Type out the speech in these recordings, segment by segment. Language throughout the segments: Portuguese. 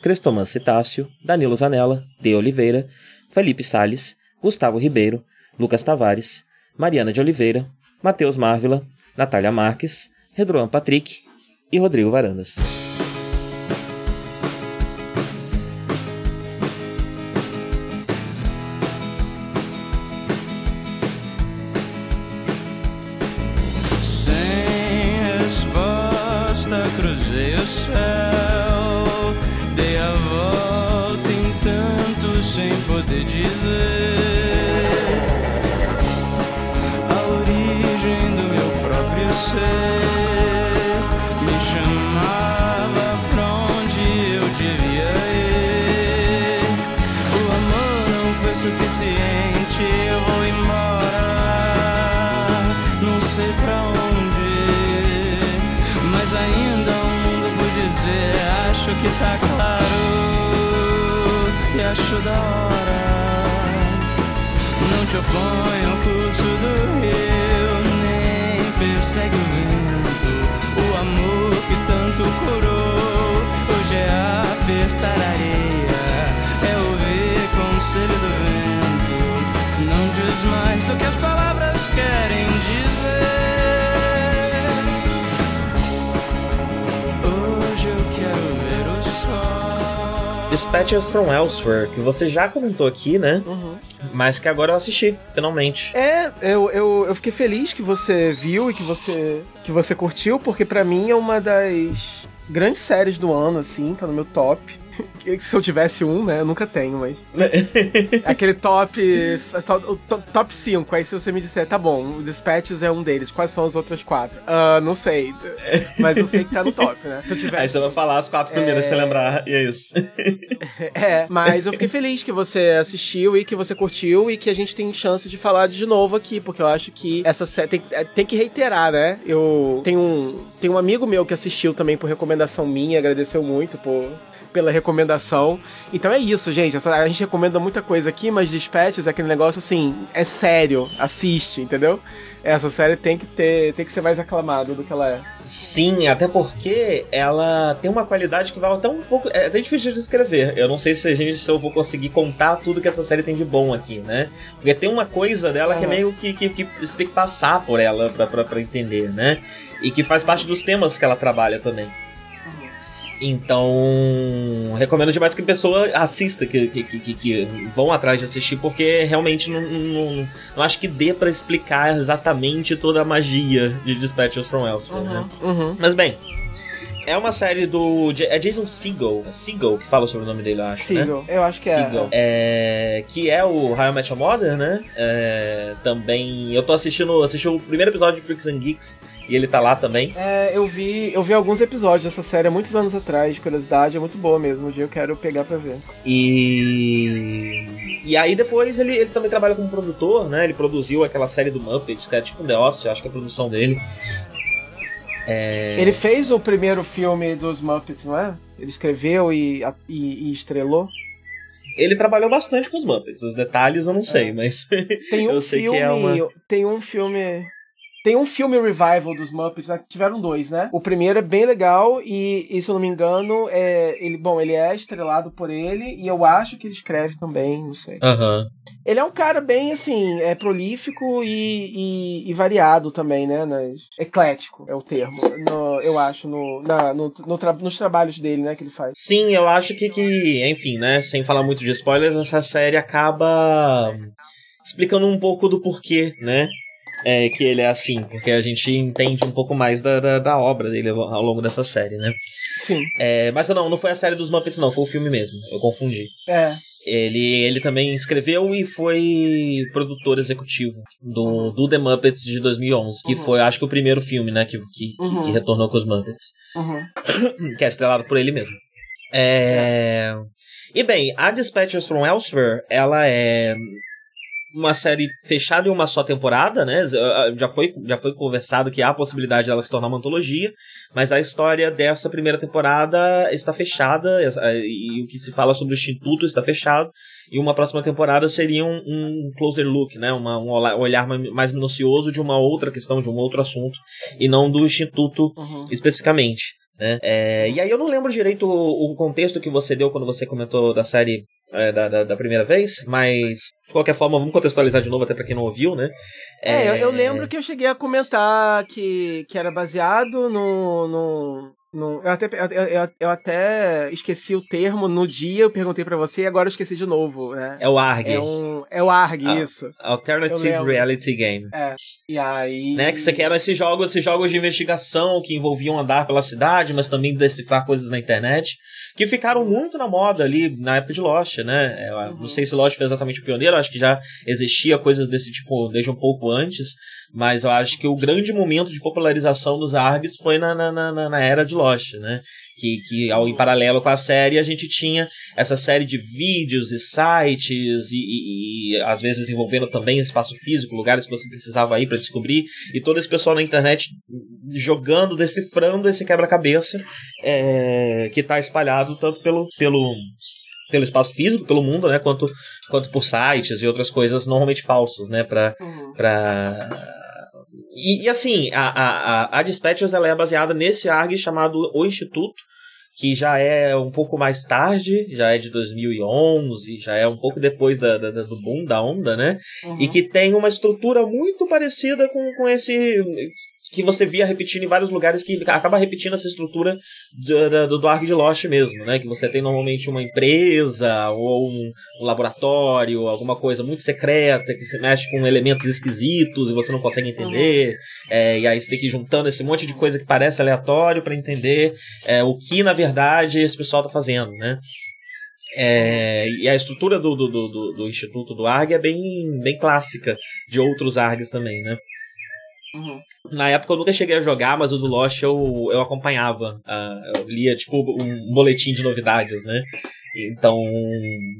Crestoman Citácio, Danilo Zanella, De Oliveira, Felipe Sales, Gustavo Ribeiro, Lucas Tavares, Mariana de Oliveira, Matheus Marvila, Natália Marques, Redroan Patrick e Rodrigo Varandas. Dispatches from Elsewhere, que você já comentou aqui, né? Uhum. Mas que agora eu assisti, finalmente. É, eu, eu, eu fiquei feliz que você viu e que você, que você curtiu, porque para mim é uma das grandes séries do ano, assim, tá no meu top. Se eu tivesse um, né? Eu nunca tenho, mas. Aquele top. Top 5. Aí se você me disser, tá bom, o Dispatches é um deles. Quais são as outras quatro? Uh, não sei. Mas eu sei que tá no top, né? Se eu tivesse. Aí você vai falar as quatro primeiras, é... se você lembrar, e é isso. é, mas eu fiquei feliz que você assistiu e que você curtiu e que a gente tem chance de falar de novo aqui, porque eu acho que essa série tem, é, tem que reiterar, né? Eu tenho um, tenho um amigo meu que assistiu também por recomendação minha, agradeceu muito por pela recomendação. Então é isso, gente. a gente recomenda muita coisa aqui, mas Dispatches é aquele negócio assim, é sério, assiste, entendeu? Essa série tem que ter, tem que ser mais aclamada do que ela é. Sim, até porque ela tem uma qualidade que vai até um pouco. É até difícil de descrever. Eu não sei se a gente se eu vou conseguir contar tudo que essa série tem de bom aqui, né? Porque tem uma coisa dela que é meio que, que, que, você tem que passar por ela pra entender, né? E que faz parte dos temas que ela trabalha também. Então, recomendo demais que a pessoa assista, que, que, que, que vão atrás de assistir, porque realmente não, não, não acho que dê para explicar exatamente toda a magia de Dispatches from Elsewhere, uhum, né? Uhum. Mas bem, é uma série do. É Jason Segel. É Segel que fala sobre o nome dele, eu acho. Segel, né? eu acho que Segel. é. é. Que é o How I Met Your Mother, né? É, também. Eu tô assistindo. Assisti o primeiro episódio de Freaks and Geeks e ele tá lá também. É, eu vi, eu vi alguns episódios dessa série há muitos anos atrás, de curiosidade, é muito boa mesmo. Um dia eu quero pegar pra ver. E. E aí depois ele, ele também trabalha como produtor, né? Ele produziu aquela série do Muppets, que é tipo um The Office, acho que é a produção dele. É... Ele fez o primeiro filme dos Muppets, não é? Ele escreveu e, e, e estrelou? Ele trabalhou bastante com os Muppets. Os detalhes eu não sei, é. mas tem um eu sei filme, que é uma... Tem um filme tem um filme revival dos Muppets, né? tiveram dois, né? O primeiro é bem legal e, e, se eu não me engano, é, ele, bom, ele é estrelado por ele e eu acho que ele escreve também, não sei. Uhum. Ele é um cara bem, assim, é prolífico e, e, e variado também, né? Nas, eclético é o termo, no, eu acho, no, na, no, no tra, nos trabalhos dele, né, que ele faz. Sim, eu acho que, que, enfim, né, sem falar muito de spoilers, essa série acaba explicando um pouco do porquê, né? É, que ele é assim, porque a gente entende um pouco mais da, da, da obra dele ao longo dessa série, né? Sim. É, mas não, não foi a série dos Muppets, não, foi o filme mesmo. Eu confundi. É. Ele, ele também escreveu e foi produtor executivo do, do The Muppets de 2011, que uhum. foi, acho que, o primeiro filme, né, que, que, uhum. que, retornou com os Muppets. Uhum. que é estrelado por ele mesmo. É... E bem, a Dispatchers from Elsewhere, ela é uma série fechada em uma só temporada, né? Já foi, já foi conversado que há a possibilidade dela se tornar uma antologia, mas a história dessa primeira temporada está fechada e o que se fala sobre o Instituto está fechado. E uma próxima temporada seria um, um closer look, né? Uma, um olhar mais minucioso de uma outra questão, de um outro assunto, e não do Instituto uhum. especificamente. Né? É, e aí eu não lembro direito o, o, contexto que você deu quando você comentou da série é, da, da, da, primeira vez, mas de qualquer forma, vamos contextualizar de novo, até para quem não ouviu, né? É, é eu, eu, lembro que eu cheguei a comentar que, que era baseado no, no, não, eu, até, eu, eu, eu, até esqueci o termo no dia, eu perguntei para você e agora eu esqueci de novo. Né? É o ARG. É, um, é o ARG, A, isso. Alternative Reality Game. É. E aí. Né, que você quer esses jogos, esses jogos de investigação que envolviam andar pela cidade, mas também decifrar coisas na internet, que ficaram muito na moda ali na época de Lost, né? Uhum. Não sei se Lost foi exatamente o pioneiro, acho que já existia coisas desse tipo desde um pouco antes, mas eu acho que o grande momento de popularização dos ARGs foi na, na, na, na era de Lost, né? Que, que ao, em paralelo com a série a gente tinha essa série de vídeos e sites e, e, e às vezes envolvendo também espaço físico, lugares que você precisava ir para descobrir e todo esse pessoal na internet jogando, decifrando esse quebra-cabeça é, que está espalhado tanto pelo, pelo pelo espaço físico, pelo mundo, né, quanto, quanto por sites e outras coisas normalmente falsas, né, para uhum. Pra e, e, assim, a, a, a Dispatchers ela é baseada nesse ARG chamado O Instituto, que já é um pouco mais tarde, já é de 2011, já é um pouco depois da, da do boom da onda, né? Uhum. E que tem uma estrutura muito parecida com, com esse que você via repetindo em vários lugares que acaba repetindo essa estrutura do, do, do Ark de Lost mesmo, né? Que você tem normalmente uma empresa ou um, um, laboratório, alguma coisa muito secreta que se mexe com elementos esquisitos e você não consegue entender. Uhum. É, e aí você tem que ir juntando esse monte de coisa que parece aleatório para entender é, o que na verdade esse pessoal tá fazendo, né? É, e a estrutura do, do, do, do, Instituto do ARG é bem, bem clássica de outros ARGs também, né? Uhum. Na época eu nunca cheguei a jogar, mas o do Lost eu, eu acompanhava. Uh, eu lia, tipo, um boletim de novidades, né? Então,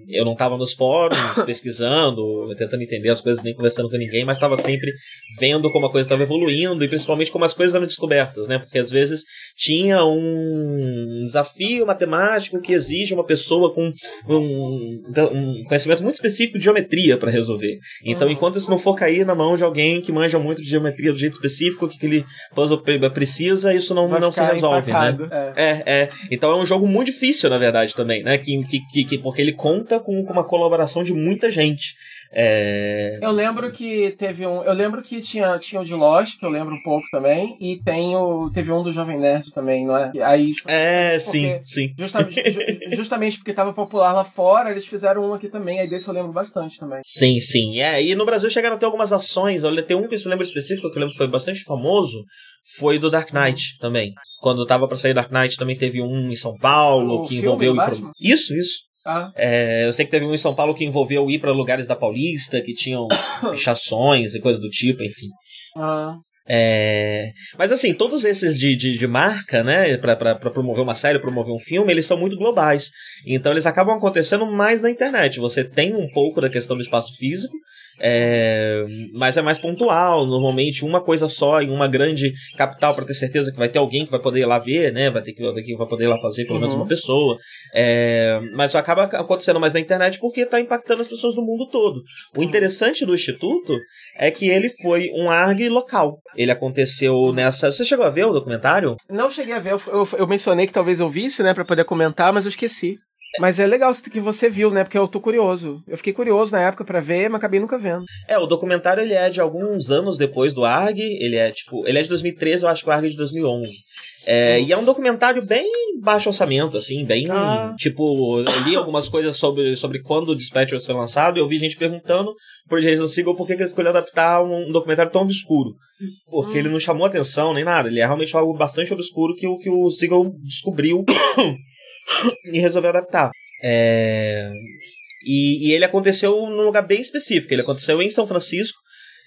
eu não estava nos fóruns pesquisando, tentando entender as coisas, nem conversando com ninguém, mas estava sempre vendo como a coisa estava evoluindo e principalmente como as coisas eram descobertas, né? Porque às vezes tinha um desafio matemático que exige uma pessoa com um, um conhecimento muito específico de geometria para resolver. Então, uhum. enquanto isso não for cair na mão de alguém que manja muito de geometria do jeito específico que aquele puzzle precisa, isso não, não se resolve, né? É. é, é. Então é um jogo muito difícil, na verdade, também, né? Que que, que, que, porque ele conta com, com uma colaboração de muita gente. É... Eu lembro que teve um. Eu lembro que tinha, tinha o de Lost, que eu lembro um pouco também, e tem o, teve um do Jovem Nerd também, não é? Aí, é, sim, sim. Justamente, justamente porque estava popular lá fora, eles fizeram um aqui também, aí desse eu lembro bastante também. Sim, sim. É, e no Brasil chegaram a ter algumas ações. Olha, tem um que eu lembro específico, que eu lembro que foi bastante famoso, foi do Dark Knight também. Quando tava para sair Dark Knight também teve um em São Paulo o que envolveu. Isso, isso. Ah. É, eu sei que teve um em São Paulo que envolveu ir para lugares da Paulista que tinham pichações e coisas do tipo, enfim. Ah. É, mas assim, todos esses de, de, de marca, né, para promover uma série, promover um filme, eles são muito globais. Então eles acabam acontecendo mais na internet. Você tem um pouco da questão do espaço físico, é, mas é mais pontual, normalmente uma coisa só em uma grande capital para ter certeza que vai ter alguém que vai poder ir lá ver, né? Vai ter que, vai poder ir lá fazer pelo uhum. menos uma pessoa. É, mas acaba acontecendo mais na internet porque está impactando as pessoas do mundo todo. O interessante do Instituto é que ele foi um ARG local. Ele aconteceu nessa. Você chegou a ver o documentário? Não cheguei a ver, eu, eu, eu mencionei que talvez eu visse, né, para poder comentar, mas eu esqueci. Mas é legal que você viu, né? Porque eu tô curioso. Eu fiquei curioso na época para ver, mas acabei nunca vendo. É, o documentário ele é de alguns anos depois do ARG. Ele é tipo. Ele é de 2013, eu acho que o ARG é de 2011. É, hum. E é um documentário bem baixo orçamento, assim, bem. Ah. Tipo, eu li algumas coisas sobre, sobre quando o Dispatcher foi lançado e eu vi gente perguntando por Jason Segel por que ele escolheu adaptar um documentário tão obscuro. Porque hum. ele não chamou atenção nem nada. Ele é realmente algo bastante obscuro que o, que o Segel descobriu e resolveu adaptar. É... E, e, ele aconteceu num lugar bem específico. Ele aconteceu em São Francisco,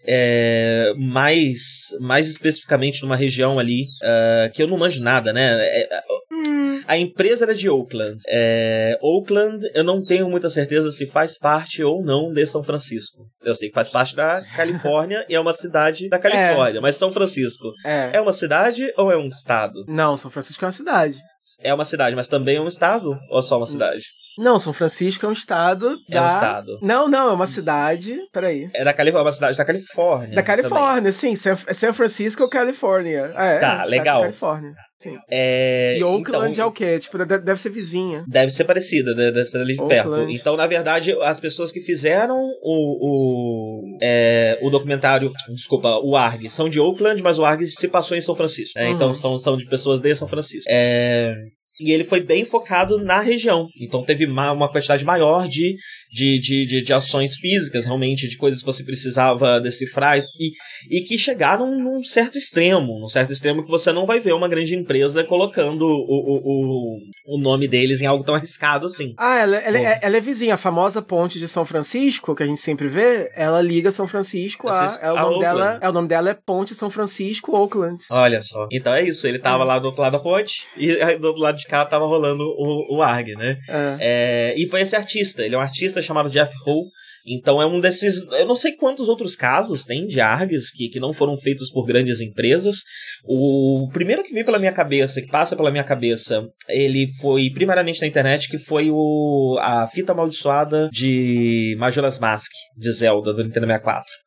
é, mais, mais especificamente numa região ali uh, que eu não manjo nada, né? É, A empresa era de Oakland. É, Oakland, eu não tenho muita certeza se faz parte ou não de São Francisco. Eu sei que faz parte da Califórnia e é uma cidade da Califórnia, é. mas São Francisco é. é uma cidade ou é um estado? Não, São Francisco é uma cidade. É uma cidade, mas também é um estado ou é só uma cidade? Não, São Francisco é um estado. É da... um estado. Não, não, é uma cidade. Peraí. É da Califórnia, é uma cidade da Califórnia. Da Califórnia, também. sim. São Francisco, Califórnia. É, tá, é legal. Califórnia. Sim. É... E Oakland então, é o quê? Tipo, deve ser vizinha. Deve ser parecida, deve ser ali Oakland. perto. Então, na verdade, as pessoas que fizeram o, o, é, o documentário, desculpa, o ARG, são de Oakland, mas o ARG se passou em São Francisco. Né? Uhum. Então, são, são de pessoas de São Francisco. É... E ele foi bem focado na região. Então teve uma quantidade maior de, de, de, de, de ações físicas, realmente, de coisas que você precisava decifrar e, e que chegaram num certo extremo. Num certo extremo que você não vai ver uma grande empresa colocando o, o, o, o nome deles em algo tão arriscado assim. Ah, ela, ela, é, ela, é vizinha. A famosa ponte de São Francisco, que a gente sempre vê, ela liga São Francisco a. É o, nome dela, é, o nome dela é Ponte São Francisco Oakland. Olha só. Então é isso. Ele tava é. lá do outro lado da ponte e do outro lado de cá tava rolando o, o ARG, né? É. É, e foi esse artista. Ele é um artista chamado Jeff Howe. Então é um desses. Eu não sei quantos outros casos tem de ARGs que, que não foram feitos por grandes empresas. O primeiro que veio pela minha cabeça, que passa pela minha cabeça, ele foi primeiramente na internet, que foi o a fita amaldiçoada de Majora's Mask, de Zelda, do Nintendo 64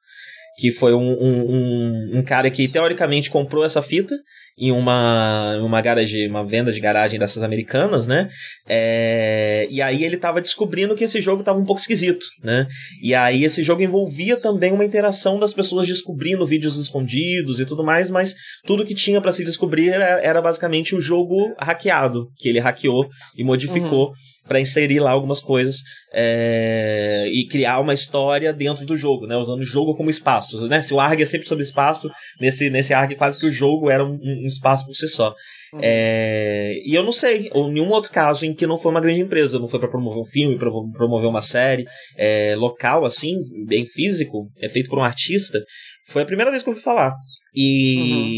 que foi um, um, um, um, cara que teoricamente comprou essa fita em uma, uma garagem, uma venda de garagem dessas americanas, né? É, e aí ele tava descobrindo que esse jogo tava um pouco esquisito, né? E aí esse jogo envolvia também uma interação das pessoas descobrindo vídeos escondidos e tudo mais, mas tudo que tinha para se descobrir era, era, basicamente o jogo hackeado, que ele hackeou e modificou. Uhum para inserir lá algumas coisas é, e criar uma história dentro do jogo, né? Usando o jogo como espaço, né? Se o ARG é sempre sobre espaço, nesse, nesse ARG quase que o jogo era um, um espaço por si só. Uhum. É, e eu não sei, ou nenhum outro caso em que não foi uma grande empresa, não foi para promover um filme, para promover uma série é, local, assim, bem físico, é feito por um artista, foi a primeira vez que eu ouvi falar. E, uhum.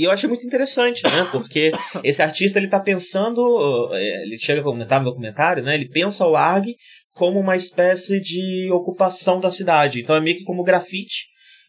e, eu achei muito interessante, né? Porque esse artista ele tá pensando, é, ele chega a comentar no documentário, né? Ele pensa o ARG como uma espécie de ocupação da cidade. Então é meio que como grafite.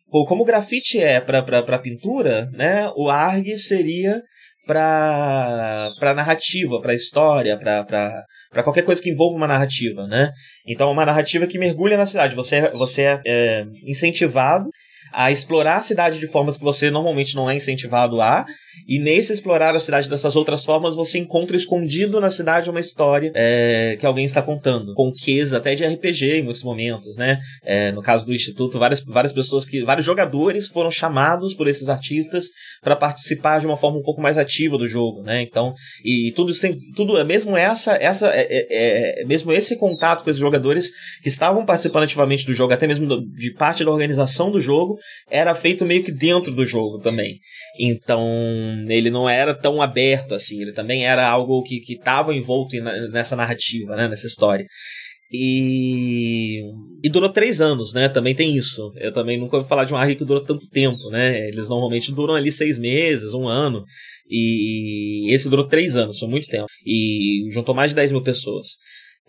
Como o grafite é para pintura, né? O ARG seria para para narrativa, para história, para qualquer coisa que envolva uma narrativa, né? Então, uma narrativa que mergulha na cidade. Você, é, você é, é incentivado a explorar a cidade de formas que você normalmente não é incentivado a, e nesse explorar a cidade dessas outras formas, você encontra escondido na cidade uma história é, que alguém está contando. Com ques até de RPG em muitos momentos, né? É, no caso do Instituto, várias, várias pessoas que. vários jogadores foram chamados por esses artistas para participar de uma forma um pouco mais ativa do jogo, né? Então, e, tudo isso tem. Tudo, mesmo essa, essa é, é, é, mesmo esse contato com esses jogadores que estavam participando ativamente do jogo, até mesmo do, de parte da organização do jogo, era feito meio que dentro do jogo também. Então, ele não era tão aberto assim, ele também era algo que estava envolto nessa narrativa, né, nessa história. E, e durou três anos, né? Também tem isso. Eu também nunca ouvi falar de um ARG que durou tanto tempo, né? Eles normalmente duram ali seis meses, um ano. E esse durou três anos, foi muito tempo. E juntou mais de 10 mil pessoas.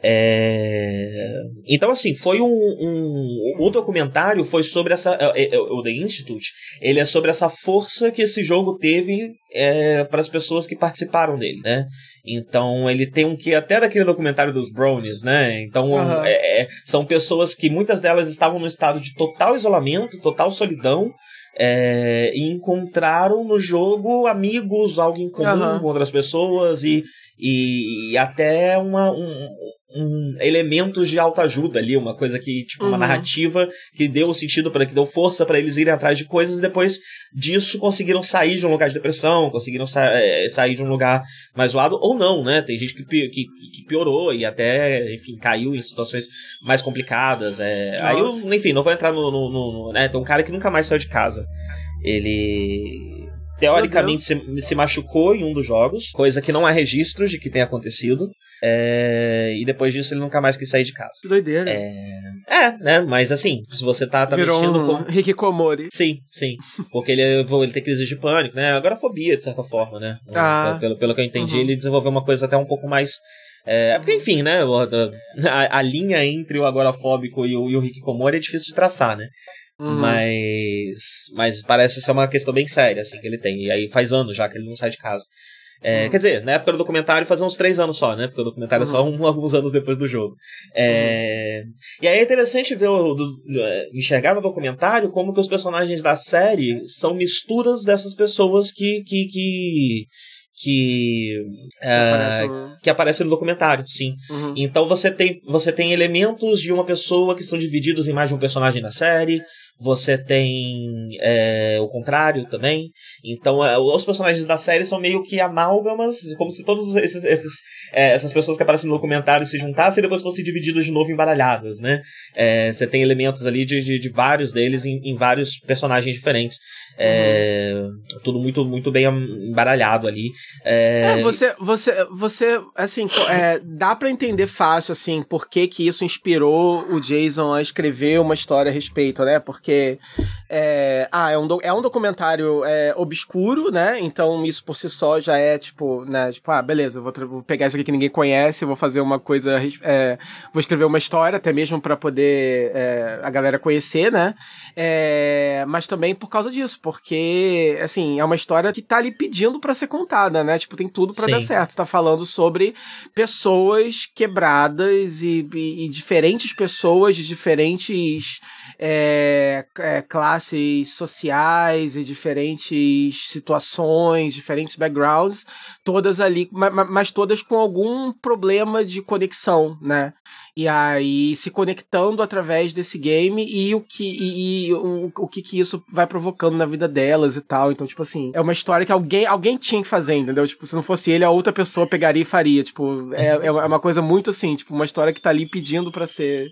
É... Então, assim, foi um, um, O documentário foi sobre essa. É, é, o The Institute, ele é sobre essa força que esse jogo teve é, para as pessoas que participaram dele, né? Então ele tem um que até daquele documentário dos Brownies, né? Então uhum. é, são pessoas que muitas delas estavam no estado de total isolamento, total solidão. É, e encontraram no jogo amigos, algo em comum uhum. com outras pessoas e, e, e até uma, um, um, elementos de autoajuda ali, uma coisa que, tipo, uhum. uma narrativa que deu sentido para que deu força para eles irem atrás de coisas e depois disso conseguiram sair de um lugar de depressão, conseguiram sa é, sair de um lugar mais zoado, ou não, né? Tem gente que, que, que piorou e até, enfim, caiu em situações mais complicadas. É... Aí eu, enfim, não vou entrar no, no, no, né? Tem um cara que nunca mais saiu de casa. Ele teoricamente se, se, machucou em um dos jogos, coisa que não há registros de que tenha acontecido. É, e depois disso ele nunca mais quis sair de casa. Que doideira. É, é né? Mas assim, se você tá, tá Virou mexendo um com. Hikikomori. Sim, sim. Porque ele, ele tem crise de pânico, né? Agorafobia, de certa forma, né? Ah. Pelo, pelo que eu entendi, uhum. ele desenvolveu uma coisa até um pouco mais. É, porque, enfim, né? A, a, linha entre o agorafóbico e o, e o Hikikomori é difícil de traçar, né? Uhum. Mas, mas parece ser uma questão bem séria, assim, que ele tem. E aí faz anos já que ele não sai de casa. É, uhum. Quer dizer, na época do documentário fazia uns três anos só, né? Porque o documentário uhum. é só uhum. um, alguns anos depois do jogo. É, uhum. E aí é interessante ver o, do, é, enxergar no documentário como que os personagens da série são misturas dessas pessoas que, que, que que que, aparece, uh, que aparece no documentário, sim. Uhum. Então você tem você tem elementos de uma pessoa que são divididos em mais de um personagem na série. Você tem é, o contrário também. Então, é, os personagens da série são meio que amálgamas, como se todas é, essas pessoas que aparecem no documentário se juntassem e depois fossem divididas de novo embaralhadas, né? É, você tem elementos ali de, de, de vários deles em, em, vários personagens diferentes. É, uhum. Tudo muito, muito bem embaralhado ali. É, é você, você, você, assim, dá para entender fácil, assim, por que que isso inspirou o Jason a escrever uma história a respeito, né? Porque é, ah, é, um, é um documentário é, obscuro, né? Então isso por si só já é tipo, né? Tipo, ah, beleza, vou, vou pegar isso aqui que ninguém conhece, vou fazer uma coisa, é, vou escrever uma história, até mesmo para poder é, a galera conhecer, né? É, mas também por causa disso, porque, assim, é uma história que tá ali pedindo para ser contada, né? Tipo, tem tudo para dar certo. Tá falando sobre pessoas quebradas e, e, e diferentes pessoas de diferentes é, é, classes sociais e diferentes situações, diferentes backgrounds, todas ali, mas, mas todas com algum problema de conexão, né? E aí se conectando através desse game e o que e, e o, o que, que isso vai provocando na vida delas e tal. Então, tipo assim, é uma história que alguém alguém tinha que fazer, entendeu? Tipo, se não fosse ele, a outra pessoa pegaria e faria. Tipo, é, é uma coisa muito assim, tipo, uma história que tá ali pedindo para ser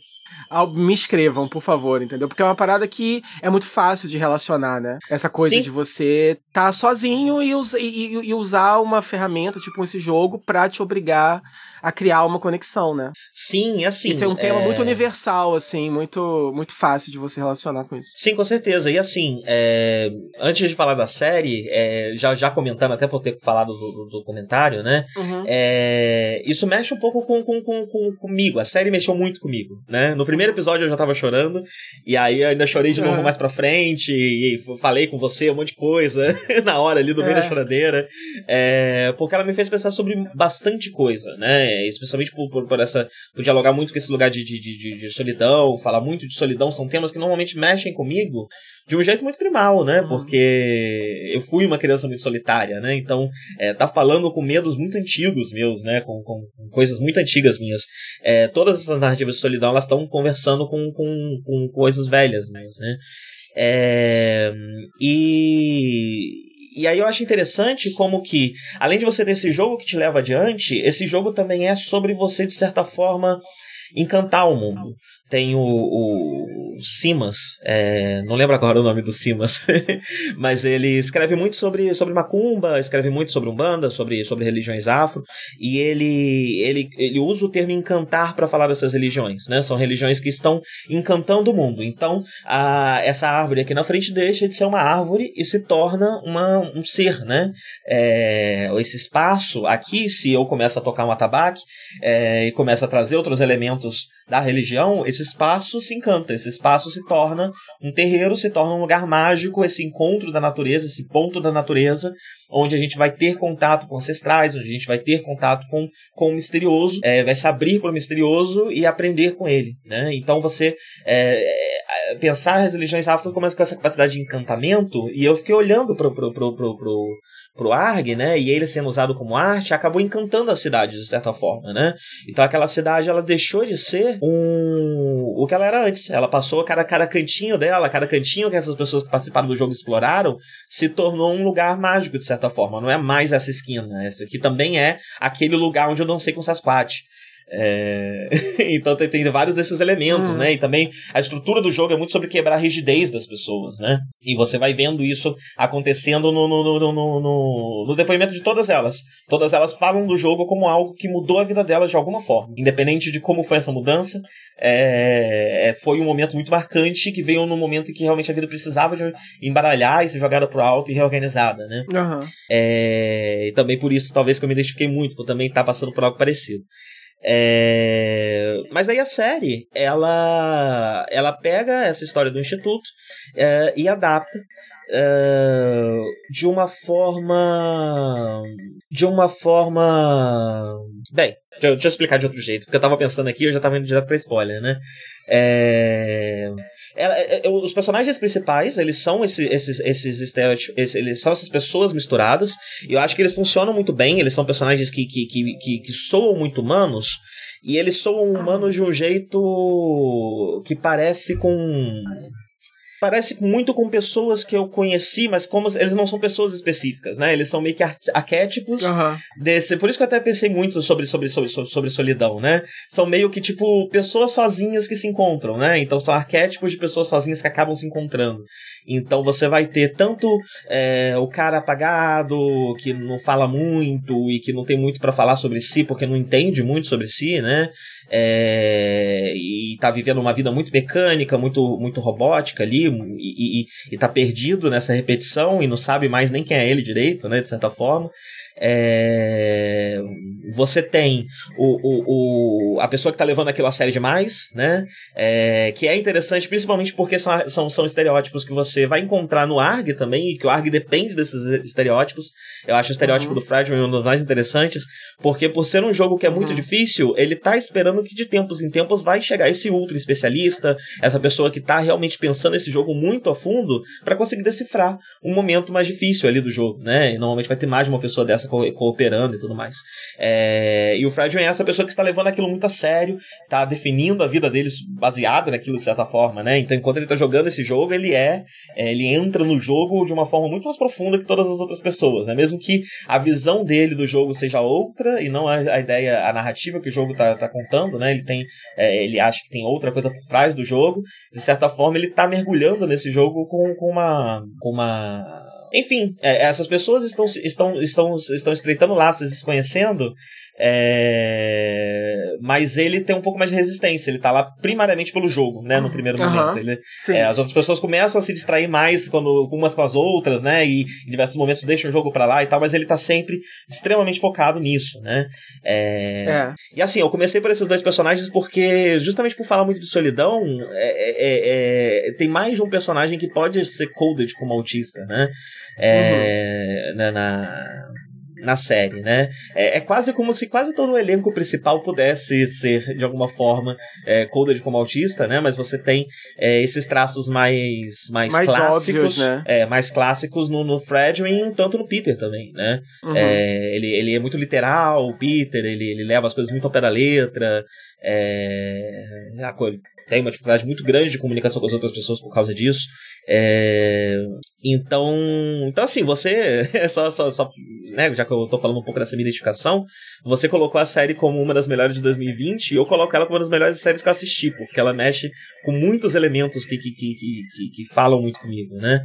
me escrevam, por favor, entendeu? Porque é uma parada que é muito fácil de relacionar, né? Essa coisa Sim. de você tá sozinho e, us e, e, usar uma ferramenta, tipo esse jogo, pra te obrigar a criar uma conexão, né? Sim, assim. Isso é um tema é... muito universal, assim, muito, muito fácil de você relacionar com isso. Sim, com certeza. E assim, é... antes de falar da série, é... já, já comentando, até por ter falado do, do documentário, né? Uhum. É... Isso mexe um pouco com, com, com, com, comigo. A série mexeu muito comigo, né? No primeiro episódio eu já tava chorando, e aí eu ainda chorei de novo uhum. mais pra frente, e falei com você um monte de coisa na hora ali, do meio da é. choradeira. É... Porque ela me fez pensar sobre bastante coisa, né? Né? Especialmente por, por, por, essa. por dialogar muito com esse lugar de, de, de, de, solidão, falar muito de solidão, são temas que normalmente mexem comigo de um jeito muito primal, né? Uhum. Porque eu fui uma criança muito solitária, né? Então, é, tá falando com medos muito antigos meus, né? Com, com, com coisas muito antigas minhas. É, todas essas narrativas de solidão, elas estão conversando com, com, com coisas velhas minhas, né? É, e, e aí eu acho interessante como que, além de você ter esse jogo que te leva adiante, esse jogo também é sobre você, de certa forma, encantar o mundo. Tem o, o Simas, é, não lembro agora o nome do Simas, mas ele escreve muito sobre, sobre macumba, escreve muito sobre umbanda, sobre, sobre religiões afro, e ele, ele, ele usa o termo encantar para falar dessas religiões, né? São religiões que estão encantando o mundo. Então, a, essa árvore aqui na frente deixa de ser uma árvore e se torna uma, um ser, né? É, esse espaço aqui, se eu começo a tocar um atabaque é, e começo a trazer outros elementos da religião, esse espaço se encanta, esse espaço se torna um terreiro, se torna um lugar mágico, esse encontro da natureza, esse ponto da natureza, onde a gente vai ter contato com ancestrais, onde a gente vai ter contato com, com o misterioso, é, vai se abrir para o misterioso e aprender com ele. Né? Então você é, é pensar as religiões afro como essa capacidade de encantamento, e eu fiquei olhando para pro, pro, pro, pro pro ARG, né? E ele sendo usado como arte, acabou encantando a cidade de certa forma, né? Então aquela cidade ela deixou de ser um o que ela era antes. Ela passou cada cada cantinho dela, cada cantinho que essas pessoas que participaram do jogo exploraram, se tornou um lugar mágico de certa forma. Não é mais essa esquina. Essa aqui também é aquele lugar onde eu dancei com Sasquatch. É... então tem, tem, vários desses elementos, hum. né? E também a estrutura do jogo é muito sobre quebrar a rigidez das pessoas, né? E você vai vendo isso acontecendo no, no, no, no, no depoimento de todas elas. Todas elas falam do jogo como algo que mudou a vida delas de alguma forma. Independente de como foi essa mudança, é... foi um momento muito marcante que veio no momento em que realmente a vida precisava de embaralhar e ser jogada pro alto e reorganizada, né? Uhum. É... E também por isso, talvez, que eu me identifiquei muito, por também estar tá passando por algo parecido. É... Mas aí a série, ela, ela pega essa história do Instituto é, e adapta é, de uma forma. De uma forma. Bem, deixa eu, deixa eu, explicar de outro jeito, porque eu tava pensando aqui eu já tava indo direto pra spoiler, né? É, é, é, os personagens principais, eles são esse, esses, esses estereótipos, eles são essas pessoas misturadas, e eu acho que eles funcionam muito bem, eles são personagens que, que, que, que, que soam muito humanos, e eles soam humanos de um jeito que parece com parece muito com pessoas que eu conheci, mas como eles não são pessoas específicas, né? Eles são meio que arquétipos uhum. desse. Por isso que eu até pensei muito sobre, sobre, sobre, sobre solidão, né? São meio que, tipo, pessoas sozinhas que se encontram, né? Então são arquétipos de pessoas sozinhas que acabam se encontrando. Então você vai ter tanto é, o cara apagado, que não fala muito e que não tem muito para falar sobre si, porque não entende muito sobre si, né? É, e tá vivendo uma vida muito mecânica, muito, muito robótica ali, e, e, e tá perdido nessa repetição e não sabe mais nem quem é ele direito, né, de certa forma. É... Você tem o, o, o, a pessoa que está levando aquilo a sério demais, né? É... Que é interessante, principalmente porque são, são, são estereótipos que você vai encontrar no ARG também, e que o ARG depende desses estereótipos. Eu acho o estereótipo uhum. do Fragile um dos mais interessantes, porque por ser um jogo que é muito uhum. difícil, ele tá esperando que de tempos em tempos vai chegar esse ultra especialista, essa pessoa que tá realmente pensando esse jogo muito a fundo, para conseguir decifrar um momento mais difícil ali do jogo, né? E normalmente vai ter mais de uma pessoa dessa co cooperando e tudo mais. É, e o Fredwin é essa pessoa que está levando aquilo muito a sério, está definindo a vida deles baseada naquilo de certa forma, né? Então, enquanto ele está jogando esse jogo, ele é, é, ele entra no jogo de uma forma muito mais profunda que todas as outras pessoas, né? Mesmo que a visão dele do jogo seja outra e não a, a ideia, a narrativa que o jogo está tá contando, né? Ele tem, é, ele acha que tem outra coisa por trás do jogo. De certa forma, ele está mergulhando nesse jogo com, com uma, com uma enfim, é, essas pessoas estão, estão, estão, estão estreitando laços, se conhecendo, é... mas ele tem um pouco mais de resistência. Ele tá lá primariamente pelo jogo, né? No primeiro uhum. momento. Ele, é, as outras pessoas começam a se distrair mais quando umas com as outras, né? E em diversos momentos deixam o jogo para lá e tal, mas ele tá sempre extremamente focado nisso, né? É... é. E assim, eu comecei por esses dois personagens porque, justamente por falar muito de solidão, é, é, tem mais de um personagem que pode ser coded como autista, né? Uhum. na, na na série, né? É, é, quase como se quase todo o elenco principal pudesse ser, de alguma forma, é, coded como autista, né? Mas você tem é, esses traços mais, mais, mais clássicos, óbvios, né? é, mais clássicos no, no Fred e um tanto no Peter também, né? Uhum. É, ele, ele é muito literal, o Peter, ele, ele leva as coisas muito ao pé da letra, é, a coisa, tem uma dificuldade muito grande de comunicação com as outras pessoas por causa disso. É, então, então assim, você só, só, só né, já que eu tô falando um pouco dessa minha identificação, você colocou a série como uma das melhores de 2020 e eu coloco ela como uma das melhores séries que eu assisti, porque ela mexe com muitos elementos que, que, que, que, que falam muito comigo, né?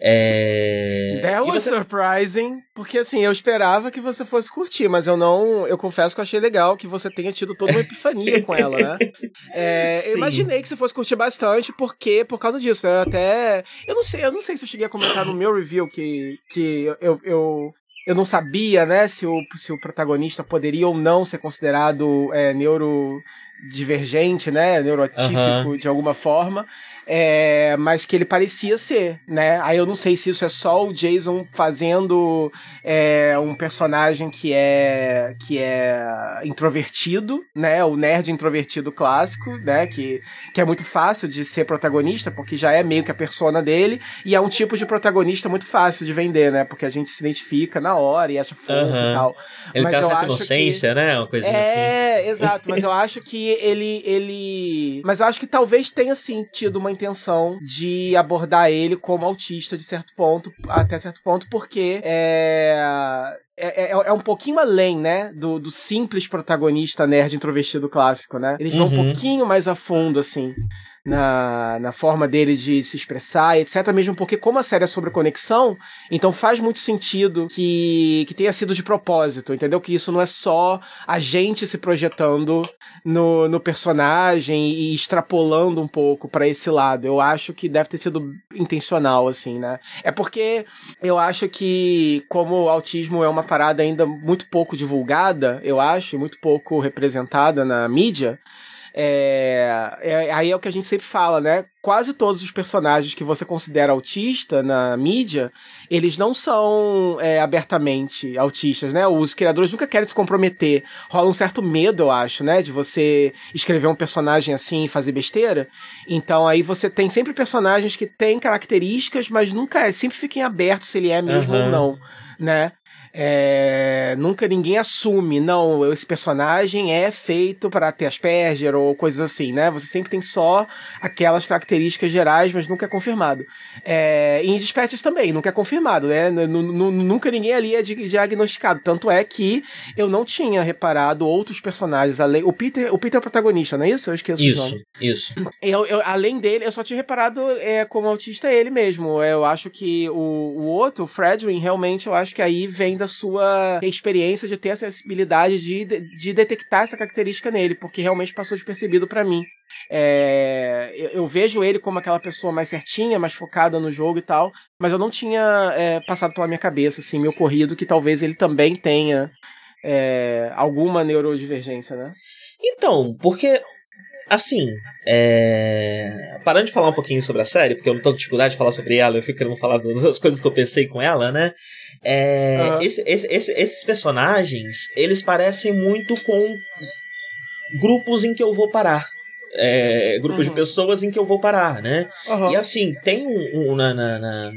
É... That was você... surprising, porque assim, eu esperava que você fosse curtir, mas eu não. Eu confesso que eu achei legal que você tenha tido toda uma epifania com ela, né? É, eu imaginei que você fosse curtir bastante, porque por causa disso. Eu até. Eu não sei, eu não sei se eu cheguei a comentar no meu review que, que eu, eu, eu não sabia, né, se o, se o protagonista poderia ou não ser considerado é, neurodivergente, né, neurotípico uhum. de alguma forma é, mas que ele parecia ser, né? Aí eu não sei se isso é só o Jason fazendo é, um personagem que é que é introvertido, né? O nerd introvertido clássico, né? Que, que é muito fácil de ser protagonista, porque já é meio que a persona dele, e é um tipo de protagonista muito fácil de vender, né? Porque a gente se identifica na hora e acha fofo uhum. e tal. Ele mas tem uma certa inocência, que... né? Uma coisinha é, assim. É, exato, mas eu acho que que ele, ele. Mas eu acho que talvez tenha sim tido uma intenção de abordar ele como autista de certo ponto, até certo ponto, porque é. É, é, é, um pouquinho além, né, do, do simples protagonista nerd introvertido clássico, né? Eles vão uhum. um pouquinho mais a fundo, assim na, na forma dele de se expressar, etc. Mesmo porque, como a série é sobre conexão, então faz muito sentido que, que tenha sido de propósito, entendeu? Que isso não é só a gente se projetando no, no personagem e extrapolando um pouco para esse lado. Eu acho que deve ter sido intencional, assim, né? É porque eu acho que, como o autismo é uma parada ainda muito pouco divulgada, eu acho, e muito pouco representada na mídia. É, é, aí é o que a gente sempre fala, né? Quase todos os personagens que você considera autista na mídia, eles não são é, abertamente autistas, né? Os criadores nunca querem se comprometer. Rola um certo medo, eu acho, né? De você escrever um personagem assim e fazer besteira. Então aí você tem sempre personagens que têm características, mas nunca é, sempre fiquem abertos se ele é mesmo uhum. ou não, né? É, nunca ninguém assume, não, esse personagem é feito para ter Asperger ou coisas assim, né? Você sempre tem só aquelas características gerais, mas nunca é confirmado. É, em Dispatches também, nunca é confirmado, né? nunca ninguém ali é diagnosticado. Tanto é que eu não tinha reparado outros personagens além. O Peter, o Peter é o protagonista, não é isso? Eu esqueço isso. Isso. Eu, eu, além dele, eu só tinha reparado é, como autista ele mesmo. Eu acho que o, o outro, o Fredwin, realmente eu acho que aí vem da da sua experiência de ter a sensibilidade de, de detectar essa característica nele, porque realmente passou despercebido para mim. É, eu, eu, vejo ele como aquela pessoa mais certinha, mais focada no jogo e tal, mas eu não tinha é, passado pela minha cabeça, assim, me ocorrido que talvez ele também tenha é, alguma neurodivergência, né? Então, porque Assim, é... parando de falar um pouquinho sobre a série, porque eu não tô com dificuldade de falar sobre ela, eu fico querendo falar das coisas que eu pensei com ela, né? É... Uhum. Esse, esse, esse, esses personagens, eles parecem muito com grupos em que eu vou parar. É, grupos uhum. de pessoas em que eu vou parar, né? Uhum. E assim, tem um, um na, na, na,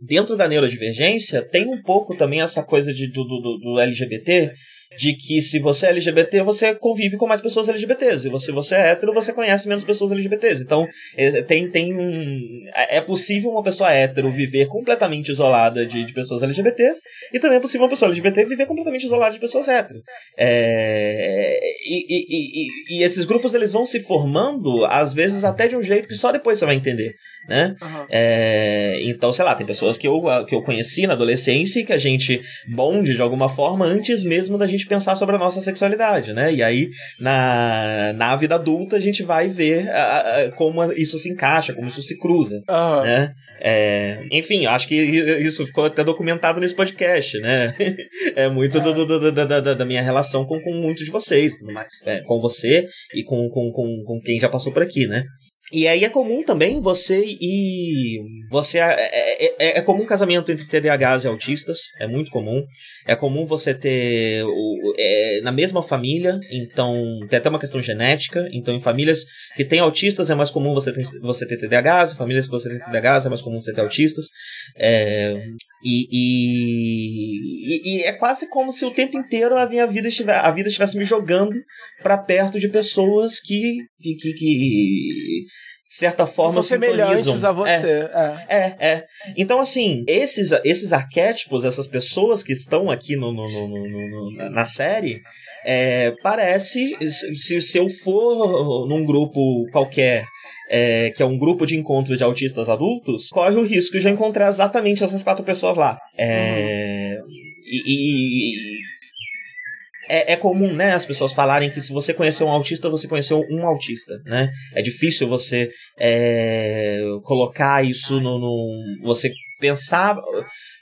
dentro da neurodivergência, tem um pouco também essa coisa de, do, do, do LGBT, de que se você é LGBT, você convive com mais pessoas LGBTs. E se você é hétero, você conhece menos pessoas LGBTs. Então, é, tem, tem um. É possível uma pessoa hétero viver completamente isolada de, de pessoas LGBTs, e também é possível uma pessoa LGBT viver completamente isolada de pessoas hétero. É, e, e, e, e, esses grupos eles vão se formando, às vezes, até de um jeito que só depois você vai entender. Né? Uhum. É, então, sei lá, tem pessoas que eu, que eu conheci na adolescência e que a gente bonde de alguma forma antes mesmo da gente gente pensar sobre a nossa sexualidade, né? E aí, na, na vida adulta, a gente vai ver a, a, como isso se encaixa, como isso se cruza, uhum. né? É, enfim, acho que isso ficou até documentado nesse podcast, né? é muito do, do, do, da, da, da, minha relação com, com muitos de vocês, tudo mais. É, com você e com, com, com, com quem já passou por aqui, né? E aí é comum também você e você é, é, é, é, comum casamento entre TDAHs e autistas, é muito comum. É comum você ter o, é, na mesma família, então tem até uma questão genética. Então em famílias que têm autistas é mais comum você ter, você ter TDAHs, em famílias que você tem TDAHs é mais comum você ter autistas. É, e, e, e, é quase como se o tempo inteiro a minha vida estivesse, a vida estivesse me jogando para perto de pessoas que, que, que, que certa forma são semelhantes a você. É, é, é, é. Então, assim, esses, esses arquétipos, essas pessoas que estão aqui no, no, no, no na série, é, parece, se, se eu for num grupo qualquer é, que é um grupo de encontro de autistas adultos, corre o risco de eu encontrar exatamente essas quatro pessoas lá. É, uhum. e, e, é, é, comum, né, as pessoas falarem que se você conheceu um autista, você conheceu um autista, né? É difícil você é, colocar isso no, no, Você pensar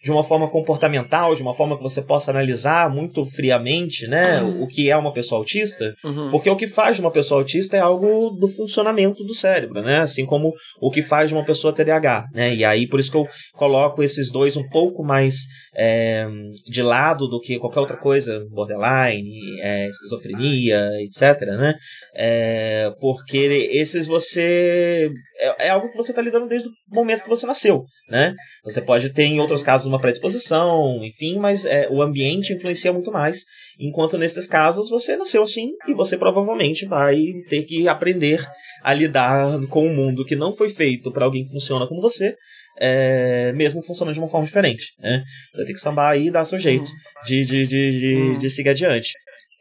de uma forma comportamental, de uma forma que você possa analisar muito friamente, né, uhum. o que é uma pessoa autista, uhum. porque o que faz de uma pessoa autista é algo do funcionamento do cérebro, né, assim como o que faz de uma pessoa TDAH, né, e aí por isso que eu coloco esses dois um pouco mais é, de lado do que qualquer outra coisa, borderline, é, esquizofrenia, etc, né, é, porque esses você é, é algo que você está lidando desde o momento que você nasceu, né? Você pode ter, em outros casos, uma predisposição, enfim, mas é, o ambiente influencia muito mais. Enquanto nesses casos você nasceu assim e você provavelmente vai ter que aprender a lidar com um mundo que não foi feito para alguém que funciona como você, é, mesmo funcionando de uma forma diferente. Né? Vai ter que sambar aí e dar seu jeito uhum. de, de, de, de, uhum. de seguir adiante.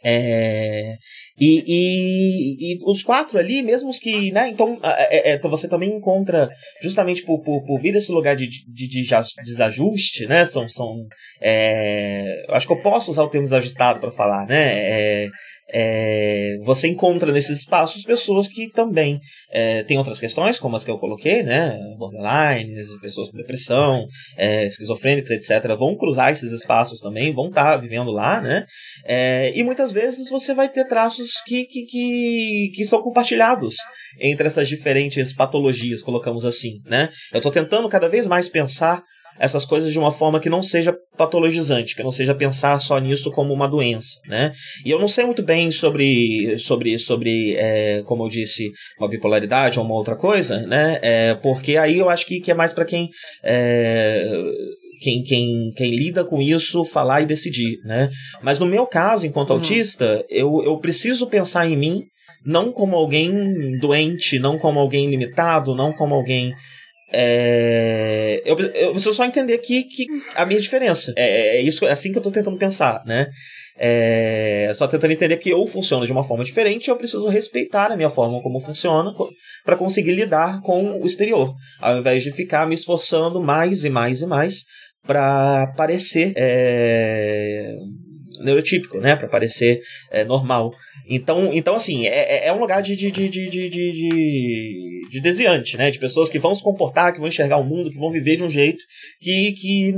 É, e, e, e, os quatro ali, mesmo os que, né, então, é, é, você também encontra, justamente por, por, por vir desse lugar de, de, de desajuste, né, são, são é, acho que eu posso usar o termo desajustado para falar, né, é, é, você encontra nesses espaços pessoas que também é, têm outras questões, como as que eu coloquei, né? Borderlines, pessoas com depressão, esquizofrênicos, etc., vão cruzar esses espaços também, vão estar tá vivendo lá, né? E muitas vezes você vai ter traços que, que, que, que são compartilhados entre essas diferentes patologias, colocamos assim, né? Eu estou tentando cada vez mais pensar essas coisas de uma forma que não seja patologizante, que não seja pensar só nisso como uma doença, né? E eu não sei muito bem sobre, sobre, sobre é, como eu disse, uma bipolaridade ou uma outra coisa, né? É, porque aí eu acho que, que é mais para quem é, quem, quem, quem lida com isso falar e decidir, né? Mas no meu caso, enquanto uhum. autista, eu, eu preciso pensar em mim não como alguém doente, não como alguém limitado, não como alguém é, eu, eu preciso só entender aqui que a minha diferença. É, é isso, é assim que eu estou tentando pensar, né? É, só tentando entender que eu funciono de uma forma diferente, eu preciso respeitar a minha forma como funciona para conseguir lidar com o exterior, ao invés de ficar me esforçando mais e mais e mais para parecer é, neurotípico, né? Para parecer é, normal. Então, então assim, é, é, é um lugar de, de, de, de, de, de, de desviante, né? De pessoas que vão se comportar, que vão enxergar o mundo, que vão viver de um jeito que, que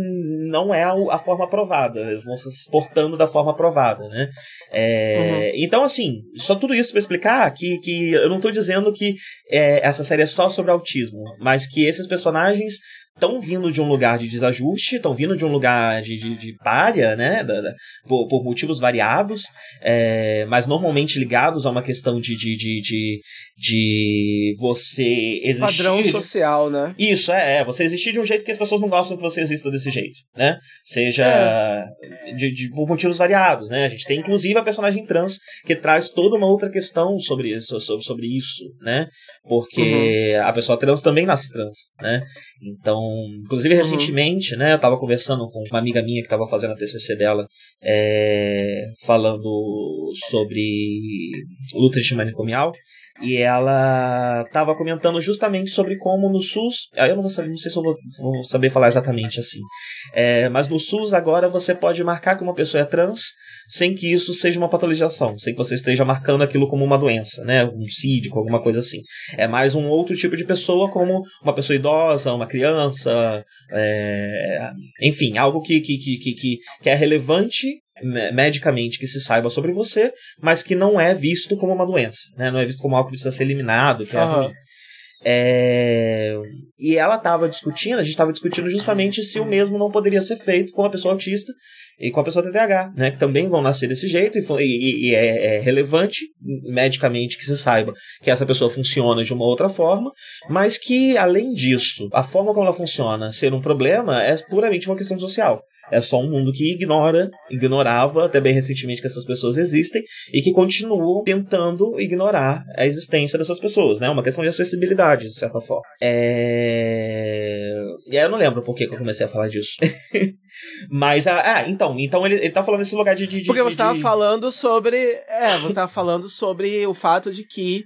não é a, forma aprovada. Eles vão se portando da forma aprovada, né? É, uhum. Então, assim, só tudo isso para explicar que, que eu não estou dizendo que é, essa série é só sobre autismo, mas que esses personagens estão vindo de um lugar de desajuste, estão vindo de um lugar de, de, de párea, né? Da, da, por, por, motivos variados, é, mas normalmente ligados a uma questão de, de, de, de, de você existir. Padrão social, né? Isso, é, é, Você existir de um jeito que as pessoas não gostam que você exista desse jeito, né? Seja é. de, de, por motivos variados, né? A gente tem inclusive a personagem trans que traz toda uma outra questão sobre isso, sobre, sobre isso, né? Porque uhum. a pessoa trans também nasce trans, né? Então, inclusive uhum. recentemente, né, eu tava conversando com uma amiga minha que tava fazendo a TCC dela, é, falando sobre luta de manicomial, e ela estava comentando justamente sobre como no SUS, aí eu não vou saber, não sei se eu vou, vou saber falar exatamente assim, é, mas no SUS agora você pode marcar que uma pessoa é trans sem que isso seja uma patologização, sem que você esteja marcando aquilo como uma doença, né, um sídico, alguma coisa assim. É mais um outro tipo de pessoa, como uma pessoa idosa, uma criança, é, enfim, algo que, que, que, que, que é relevante medicamente que se saiba sobre você, mas que não é visto como uma doença, né? Não é visto como algo que precisa ser eliminado, que é ruim. É... E ela estava discutindo, a gente estava discutindo justamente se o mesmo não poderia ser feito com a pessoa autista e com a pessoa TDAH, né? Que também vão nascer desse jeito e, e, e é, é, relevante medicamente que se saiba que essa pessoa funciona de uma outra forma, mas que, além disso, a forma como ela funciona ser um problema é puramente uma questão social. É só um mundo que ignora, ignorava até bem recentemente que essas pessoas existem e que continuam tentando ignorar a existência dessas pessoas, né? Uma questão de acessibilidade, de certa forma. É... E aí eu não lembro por que, eu comecei a falar disso. Mas, ah, ah, então, então ele, ele tá falando nesse lugar de. de Porque de, você tava de... falando sobre. É, você tava falando sobre o fato de que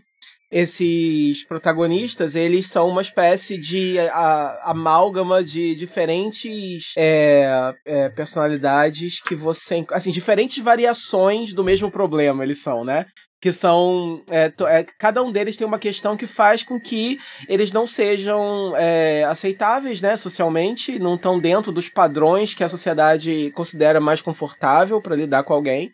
esses protagonistas, eles são uma espécie de a, amálgama de diferentes é, é, personalidades que você. Assim, diferentes variações do mesmo problema, eles são, né? que são é, é, cada um deles tem uma questão que faz com que eles não sejam é, aceitáveis né socialmente não estão dentro dos padrões que a sociedade considera mais confortável para lidar com alguém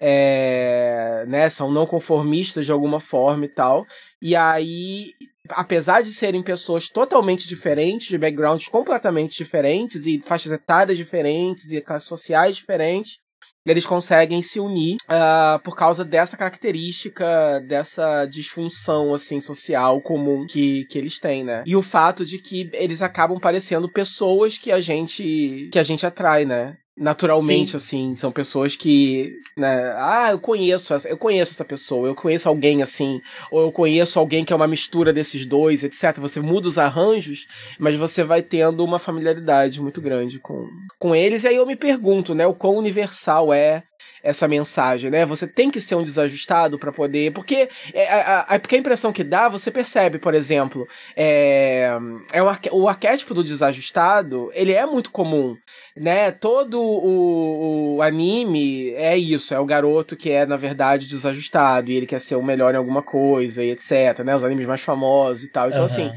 é, né, são não conformistas de alguma forma e tal. E aí, apesar de serem pessoas totalmente diferentes, de backgrounds completamente diferentes, e faixas etárias diferentes, e classes sociais diferentes, eles conseguem se unir uh, por causa dessa característica, dessa disfunção, assim, social comum que, que eles têm, né? E o fato de que eles acabam parecendo pessoas que a gente que a gente atrai, né? Naturalmente, Sim. assim. São pessoas que, né, ah, eu conheço, essa, eu conheço essa pessoa, eu conheço alguém assim, ou eu conheço alguém que é uma mistura desses dois, etc. Você muda os arranjos, mas você vai tendo uma familiaridade muito grande com, com eles. E aí eu me pergunto, né, o quão universal é essa mensagem, né? Você tem que ser um desajustado para poder. Porque, é, a, a, porque a impressão que dá, você percebe, por exemplo, é, é um, o arquétipo do desajustado, ele é muito comum, né? Todo o, o, anime é isso, é o garoto que é, na verdade, desajustado e ele quer ser o melhor em alguma coisa e etc, né? Os animes mais famosos e tal. Então, uhum. assim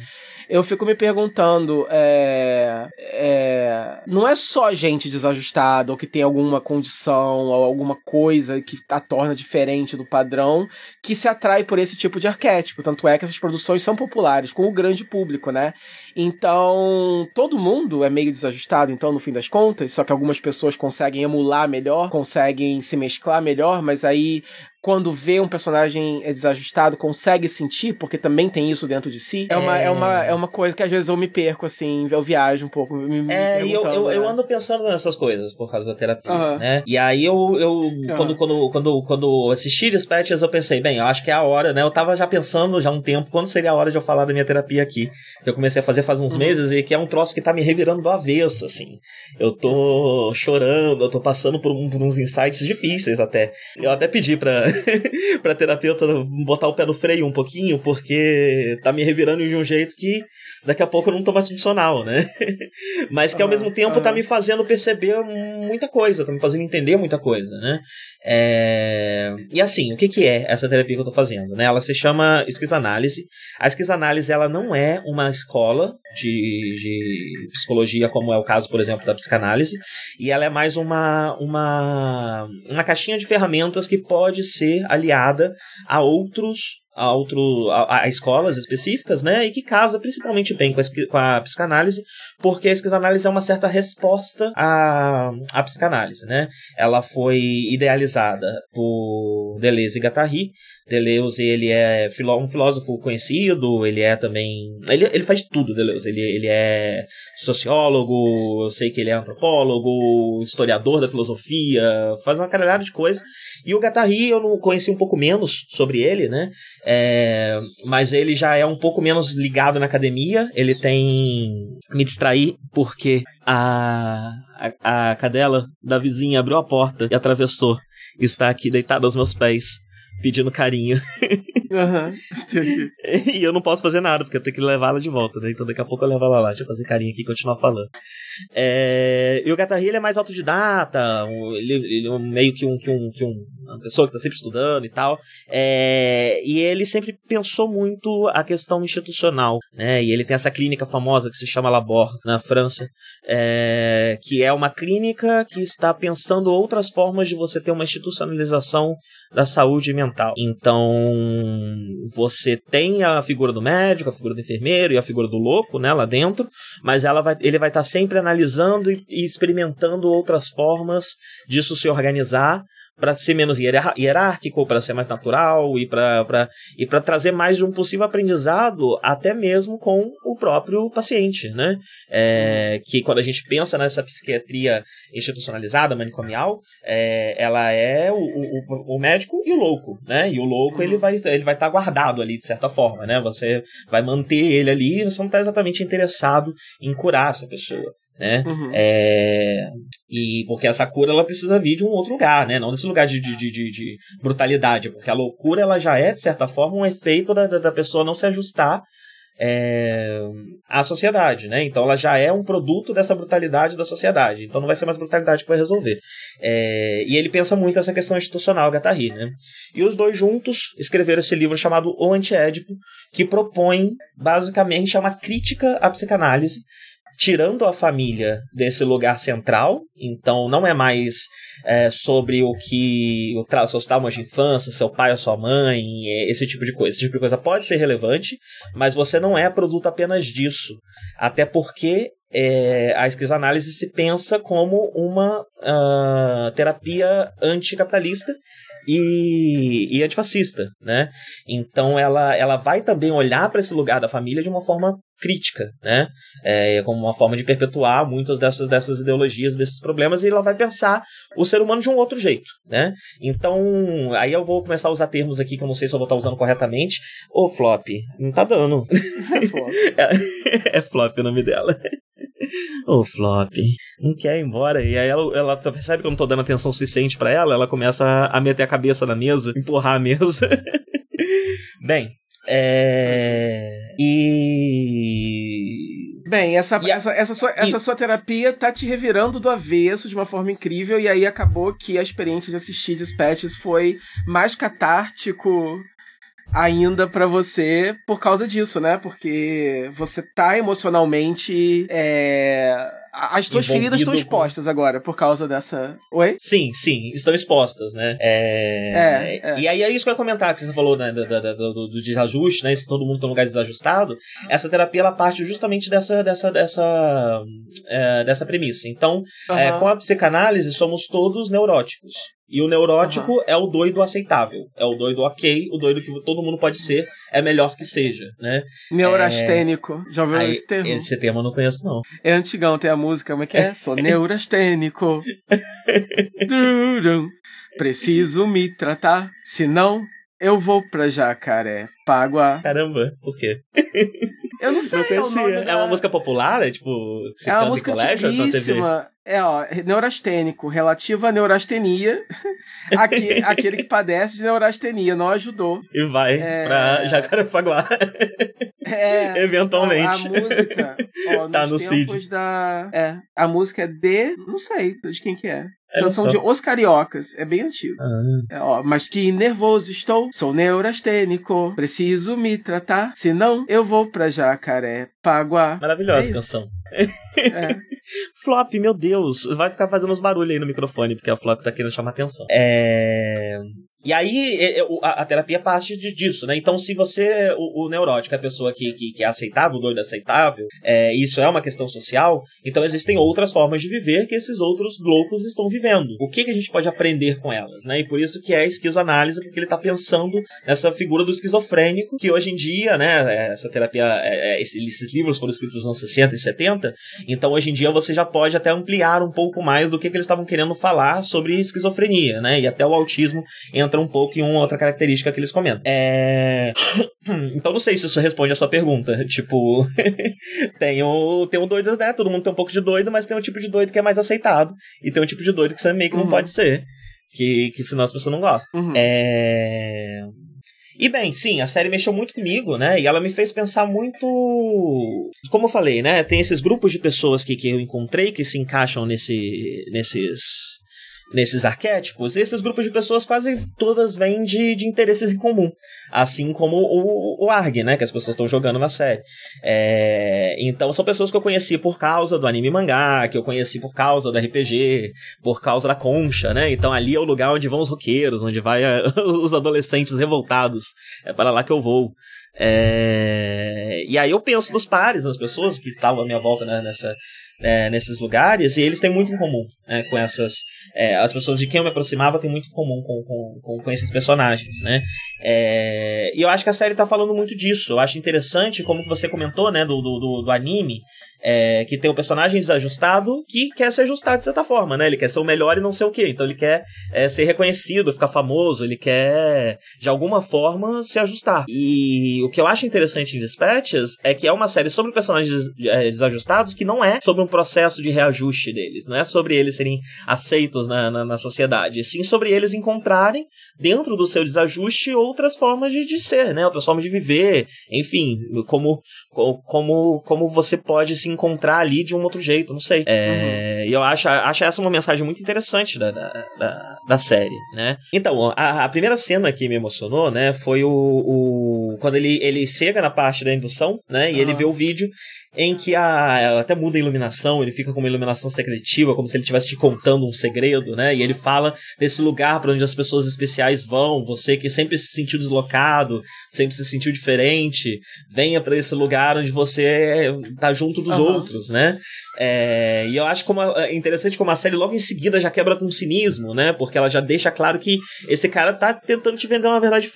eu fico me perguntando, é, é, não é só gente desajustada ou que tem alguma condição ou alguma coisa que a torna diferente do padrão que se atrai por esse tipo de arquétipo. Tanto é que essas produções são populares com o grande público, né? Então, todo mundo é meio desajustado, então, no fim das contas, só que algumas pessoas conseguem emular melhor, conseguem se mesclar melhor, mas aí quando vê um personagem desajustado, consegue sentir, porque também tem isso dentro de si. É, é... Uma, é, uma, é uma coisa que às vezes eu me perco, assim, eu viajo um pouco. Me, é, e eu, eu, né? eu, ando pensando nessas coisas por causa da terapia, uhum. né? E aí eu, eu uhum. quando, quando, quando, quando assisti Dispatches, eu pensei, bem, eu acho que é a hora, né? Eu tava já pensando já há um tempo quando seria a hora de eu falar da minha terapia aqui. Eu comecei a fazer faz uns uhum. meses e que é um troço que tá me revirando do avesso, assim. Eu tô chorando, eu tô passando por, um, por uns insights difíceis até. Eu até pedi pra, pra terapeuta botar o pé no freio um pouquinho, porque tá me revirando de um jeito que daqui a pouco eu não tô mais funcional, né? Mas que ao mesmo tempo tá me fazendo perceber muita coisa, tá me fazendo entender muita coisa, né? É... E assim, o que, que é essa terapia que eu tô fazendo? Né? Ela se chama esquizoanálise. A esquizoanálise ela não é uma escola de, de psicologia, como é o caso, por exemplo, da psicanálise, e ela é mais uma, uma, uma caixinha de ferramentas que pode ser aliada a outros a, outro, a, a, escolas específicas, né? E que casa principalmente bem com a, com a psicanálise, porque a psicanálise é uma certa resposta à, à psicanálise, né? Ela foi idealizada por Deleuze e Guattari, Deleuze, ele é um filósofo conhecido, ele é também... Ele, ele faz tudo, Deleuze. Ele, ele é sociólogo, eu sei que ele é antropólogo, historiador da filosofia, faz uma caralhada de coisa. E o Guattari eu não conheci um pouco menos sobre ele, né? É, mas ele já é um pouco menos ligado na academia. Ele tem... Me distrair porque a, a, a cadela da vizinha abriu a porta e atravessou. Está aqui deitada aos meus pés pedindo carinho. Uhum. e eu não posso fazer nada, porque eu tenho que levar ela de volta, né? Então daqui a pouco eu levo ela lá, deixa eu fazer carinho aqui e continuar falando. É... E o Gatarri, ele é mais autodidata, ele, ele é meio que um, que um, que um uma pessoa que está sempre estudando e tal. É, e ele sempre pensou muito a questão institucional, né? E ele tem essa clínica famosa que se chama Labor, na França, é, que é uma clínica que está pensando outras formas de você ter uma institucionalização da saúde mental. Então, você tem a figura do médico, a figura do enfermeiro e a figura do louco, né, lá dentro, mas ela vai, ele vai estar sempre analisando e, e experimentando outras formas disso se organizar para ser menos hierárquico, para ser mais natural e para e para trazer mais de um possível aprendizado até mesmo com o próprio paciente, né? É, que quando a gente pensa nessa psiquiatria institucionalizada, manicomial, é, ela é o, o, o, médico e o louco, né? E o louco ele vai ele vai estar tá guardado ali de certa forma, né? Você vai manter ele ali, você não está exatamente interessado em curar essa pessoa né? Uhum. É, e porque essa cura ela precisa vir de um outro lugar, né? Não desse lugar de, de, de, de brutalidade, porque a loucura ela já é de certa forma um efeito da, da pessoa não se ajustar é, à sociedade, né? Então ela já é um produto dessa brutalidade da sociedade. Então não vai ser mais brutalidade que vai resolver. É, e ele pensa muito essa questão institucional, Gattari, né? E os dois juntos escreveram esse livro chamado O Antiédipo, que propõe basicamente uma crítica à psicanálise tirando a família desse lugar central, então não é mais é, sobre o que os seus traumas de infância, seu pai ou sua mãe, é, esse tipo de coisa. Esse tipo de coisa pode ser relevante, mas você não é produto apenas disso. Até porque é, a esquizoanálise se pensa como uma uh, terapia anticapitalista e, e antifascista, né? Então ela, ela vai também olhar para esse lugar da família de uma forma crítica, né? É, como uma forma de perpetuar muitas dessas, dessas ideologias, desses problemas, e ela vai pensar o ser humano de um outro jeito, né? Então, aí eu vou começar a usar termos aqui que eu não sei se eu vou estar usando corretamente. Ô, Flop, não tá dando. É Flop, é, é flop o nome dela. Ô, Flop, não quer ir embora. E aí ela, ela percebe que eu não tô dando atenção suficiente para ela, ela começa a meter a cabeça na mesa, empurrar a mesa. Bem, é... E. Bem, essa, a... essa, essa, sua, essa sua terapia tá te revirando do avesso de uma forma incrível, e aí acabou que a experiência de assistir Dispatches foi mais catártico ainda para você por causa disso, né? Porque você tá emocionalmente. É... As tuas feridas estão expostas com... agora por causa dessa. Oi? Sim, sim, estão expostas, né? É... É, é. E aí é isso que eu ia comentar, que você falou né, do, do, do, desajuste, né? Se todo mundo tá num lugar desajustado. Essa terapia ela parte justamente dessa, dessa, dessa, é, dessa premissa. Então, uhum. com a psicanálise, somos todos neuróticos. E o neurótico uhum. é o doido aceitável. É o doido ok, o doido que todo mundo pode ser, é melhor que seja, né? Neurastênico. É... Já ouviu Aí, esse termo? Esse termo eu não conheço, não. É antigão, tem a música, como é que é? Sou neurastênico. Preciso me tratar, senão eu vou pra Jacaré, Paguá. Caramba, por quê? Eu não sei. Não é, é uma música popular? É tipo. é uma música colégio, antiguíssima. É, ó, neurastênico, relativa à neurastenia. Aqui, aquele que padece de neurastenia, não ajudou. E vai é... pra Jacarepaguá. É. Eventualmente. Ó, a música. Ó, tá no CID. Da... É, a música é de. Não sei de quem que é. Canção de Os Cariocas. É bem antigo. Ah. É, ó, mas que nervoso estou, sou neurastênico. Preciso me tratar, senão eu vou pra Jacaré Paguá. Maravilhosa é canção. É. Flop, meu Deus, vai ficar fazendo uns barulhos aí no microfone, porque a Flop tá querendo chamar atenção. É. E aí é, é, a, terapia parte disso, né? Então, se você, o, o neurótico é a pessoa que, que, que, é aceitável, o doido é aceitável, é, isso é uma questão social, então existem outras formas de viver que esses outros loucos estão vivendo. O que, que a gente pode aprender com elas, né? E por isso que é a esquizoanálise, porque ele está pensando nessa figura do esquizofrênico, que hoje em dia, né, essa terapia, é, esses livros foram escritos nos anos 60 e 70, então hoje em dia você já pode até ampliar um pouco mais do que, que eles estavam querendo falar sobre esquizofrenia, né? E até o autismo entra entra um pouco em uma outra característica que eles comentam. É... então não sei se isso responde a sua pergunta. Tipo, tem o, tem o doido, né? Todo mundo tem um pouco de doido, mas tem um tipo de doido que é mais aceitado. E tem um tipo de doido que você meio que uhum. não pode ser. Que, que senão as pessoas não gostam. Uhum. É... E bem, sim, a série mexeu muito comigo, né? E ela me fez pensar muito. Como eu falei, né? Tem esses grupos de pessoas que, que eu encontrei que se encaixam nesse, nesses nesses arquétipos, esses grupos de pessoas quase todas vêm de, de interesses em comum. Assim como o, o ARG, né? Que as pessoas estão jogando na série. É, então são pessoas que eu conheci por causa do anime mangá, que eu conheci por causa do RPG, por causa da concha, né? Então ali é o lugar onde vão os roqueiros, onde vai a, os adolescentes revoltados. É para lá que eu vou. É... E aí eu penso nos pares, nas pessoas que estavam à minha volta né, nessa, é, nesses lugares, e eles têm muito em comum né, com essas. É, as pessoas de quem eu me aproximava têm muito em comum com, com, com, esses personagens, né? É, e eu acho que a série está falando muito disso. Eu acho interessante, como você comentou, né, do, do, do anime, é, que tem um personagem desajustado que quer se ajustar de certa forma, né? Ele quer ser o melhor e não sei o quê. Então ele quer é, ser reconhecido, ficar famoso, ele quer, de alguma forma, se ajustar. E o que eu acho interessante em Dispatches é que é uma série sobre personagens é, desajustados que não é sobre um processo de reajuste deles, não é sobre eles serem aceitos na, na, na sociedade, sim sobre eles encontrarem, dentro do seu desajuste, outras formas de, de ser, né? Outras formas de viver, enfim, como, como, como você pode se encontrar ali de um outro jeito, não sei. É, uhum. E eu acho, acho essa uma mensagem muito interessante da, da, da, da série, né? Então, a, a, primeira cena que me emocionou, né, foi o, o quando ele, ele chega na parte da indução, né? E ele vê o vídeo em que a, até muda a iluminação, ele fica com uma iluminação secretiva, como se ele estivesse te contando um segredo, né? E ele fala desse lugar para onde as pessoas especiais vão, você que sempre se sentiu deslocado, sempre se sentiu diferente, venha para esse lugar onde você tá junto dos uhum. outros, né? É, e eu acho como é interessante como a série logo em seguida já quebra com cinismo, né? Porque ela já deixa claro que esse cara tá tentando te vender uma verdade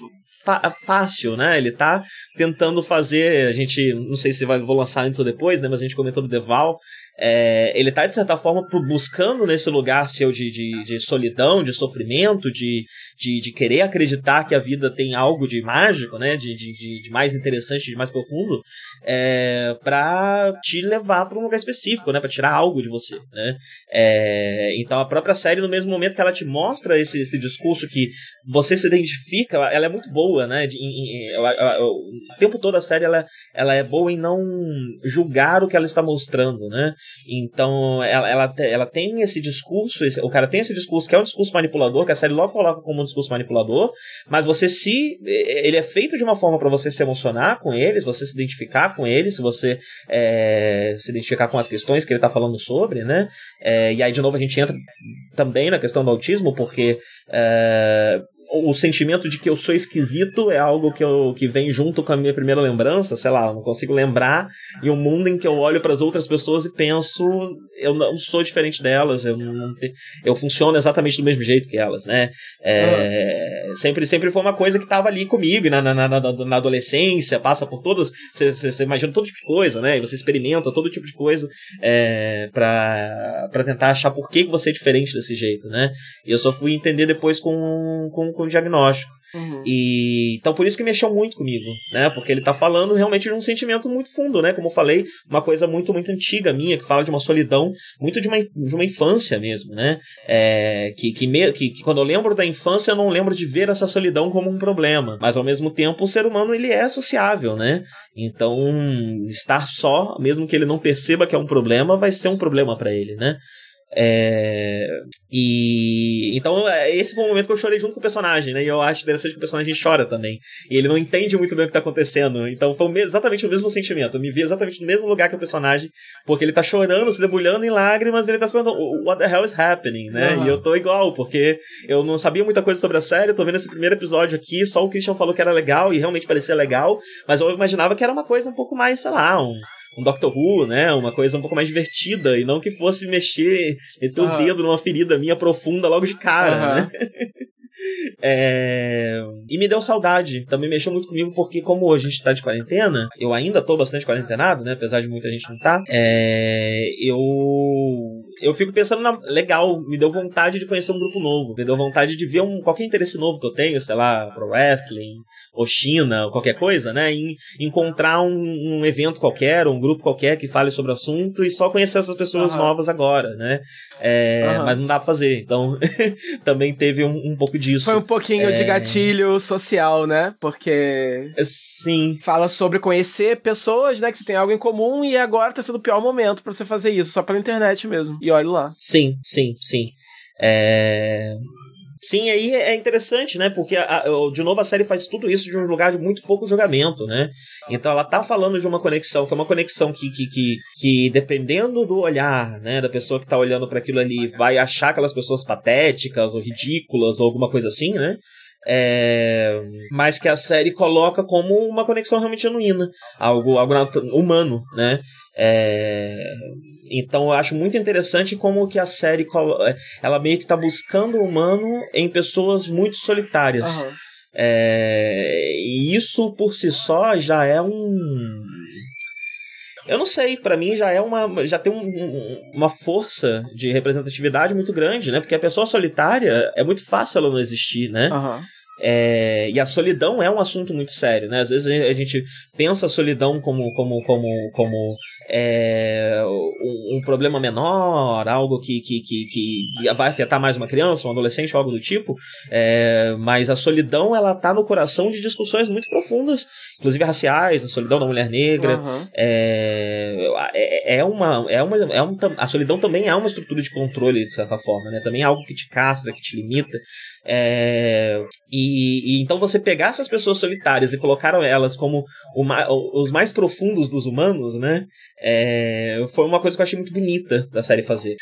fácil, né? Ele tá tentando fazer, a gente, não sei se vai, vou lançar antes ou depois, né? Mas a gente comentou do Deval, é, ele tá, de certa forma, buscando nesse lugar seu de, de, de solidão, de sofrimento, de, de, de, querer acreditar que a vida tem algo de mágico, né? De, de, de mais interessante, de mais profundo, é, para te levar para um lugar específico, né? Para tirar algo de você, né? É, então a própria série, no mesmo momento que ela te mostra esse, esse discurso que você se identifica, ela é muito boa, né? De, em, em, o tempo todo a série ela, ela é boa em não julgar o que ela está mostrando, né? Então, ela, ela, ela tem esse discurso, esse, o cara tem esse discurso que é um discurso manipulador, que a série logo coloca como um discurso manipulador, mas você se. Ele é feito de uma forma para você se emocionar com eles, você se identificar com eles, se você é, se identificar com as questões que ele tá falando sobre, né? É, e aí, de novo, a gente entra também na questão do autismo, porque. É, o sentimento de que eu sou esquisito é algo que, eu, que vem junto com a minha primeira lembrança, sei lá, não consigo lembrar, e um mundo em que eu olho para as outras pessoas e penso, eu não sou diferente delas, eu não te, eu funciono exatamente do mesmo jeito que elas, né? É, uhum. sempre, sempre foi uma coisa que estava ali comigo, na, na, na, na, adolescência, passa por todas, você imagina todo tipo de coisa, né? E você experimenta todo tipo de coisa é, para tentar achar por que, que você é diferente desse jeito, né? E eu só fui entender depois com, com com o diagnóstico. Uhum. E então por isso que mexeu muito comigo, né? Porque ele tá falando realmente de um sentimento muito fundo, né? Como eu falei, uma coisa muito muito antiga minha que fala de uma solidão, muito de uma, de uma infância mesmo, né? É, que, que, me, que, que quando eu lembro da infância eu não lembro de ver essa solidão como um problema, mas ao mesmo tempo o ser humano ele é sociável, né? Então estar só, mesmo que ele não perceba que é um problema, vai ser um problema para ele, né? É... E então é, esse foi o momento que eu chorei junto com o personagem, né? E eu acho interessante que o personagem chora também. E ele não entende muito bem o que tá acontecendo. Então foi exatamente o mesmo sentimento. Eu me vi exatamente no mesmo lugar que o personagem, porque ele tá chorando, se debulhando em lágrimas, e ele tá se perguntando, what the hell is happening, né? Uhum. E eu tô igual, porque eu não sabia muita coisa sobre a série, eu tô vendo esse primeiro episódio aqui, só o Christian falou que era legal e realmente parecia legal, mas eu imaginava que era uma coisa um pouco mais, sei lá, um um Doctor Who, né? Uma coisa um pouco mais divertida e não que fosse mexer, meter uhum. o dedo numa ferida minha profunda logo de cara, uhum. né? É... E me deu saudade. Também mexeu muito comigo, porque como a gente tá de quarentena, eu ainda tô bastante quarentenado, né? Apesar de muita gente não tá. É... Eu. Eu fico pensando na. Legal, me deu vontade de conhecer um grupo novo. Me deu vontade de ver um... qualquer interesse novo que eu tenho, sei lá, pro wrestling, ou China, ou qualquer coisa, né? Em encontrar um, um, evento qualquer, um grupo qualquer que fale sobre o assunto e só conhecer essas pessoas uhum. novas agora, né? É, uhum. Mas não dá pra fazer. Então, também teve um, um, pouco disso. Foi um pouquinho é... de gatilho social, né? Porque. Sim. Fala sobre conhecer pessoas, né? Que você tem algo em comum e agora tá sendo o pior momento para você fazer isso, só pela internet mesmo. E olha lá. Sim, sim, sim. É... Sim, aí é interessante, né? Porque, a, a, de novo, a série faz tudo isso de um lugar de muito pouco julgamento, né? Então ela tá falando de uma conexão, que é uma conexão que, que, que, que dependendo do olhar, né, da pessoa que tá olhando para aquilo ali, vai achar aquelas pessoas patéticas ou ridículas ou alguma coisa assim, né? É, mas que a série coloca como uma conexão realmente genuína, algo, algo humano, né? É, então eu acho muito interessante como que a série é, ela meio que está buscando o humano em pessoas muito solitárias. Uhum. É, e isso por si só já é um eu não sei, para mim já é uma. já tem um, uma força de representatividade muito grande, né? Porque a pessoa solitária é muito fácil ela não existir, né? Uhum. É, e a solidão é um assunto muito sério, né? Às vezes a gente pensa a solidão como, como, como, como é, um, um, problema menor, algo que, que, que, que, vai afetar mais uma criança, um adolescente, algo do tipo. É, mas a solidão ela tá no coração de discussões muito profundas, inclusive raciais, a solidão da mulher negra. Uhum. É, é, uma, é uma, é um, a solidão também é uma estrutura de controle de certa forma, né? Também é algo que te castra, que te limita. É, e E, e, então você pegar essas pessoas solitárias e colocaram elas como os mais profundos dos humanos, né? É, foi uma coisa que eu achei muito bonita da série fazer.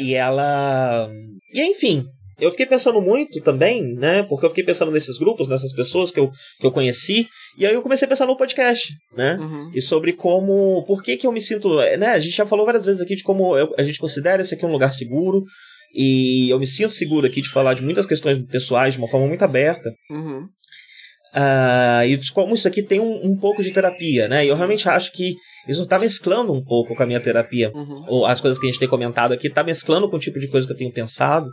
E ela. E enfim, eu fiquei pensando muito também, né? Porque eu fiquei pensando nesses grupos, nessas pessoas que eu, que eu conheci. E aí eu comecei a pensar no podcast, né? Uhum. E sobre como. Por que, que eu me sinto. Né? A gente já falou várias vezes aqui de como eu, a gente considera esse aqui um lugar seguro. E eu me sinto seguro aqui de falar de muitas questões pessoais de uma forma muito aberta. Uhum. Uh, e como isso aqui tem um, um, pouco de terapia, né? E eu realmente acho que isso está mesclando um pouco com a minha terapia. Uhum. Ou as coisas que a gente tem comentado aqui, está mesclando com o tipo de coisa que eu tenho pensado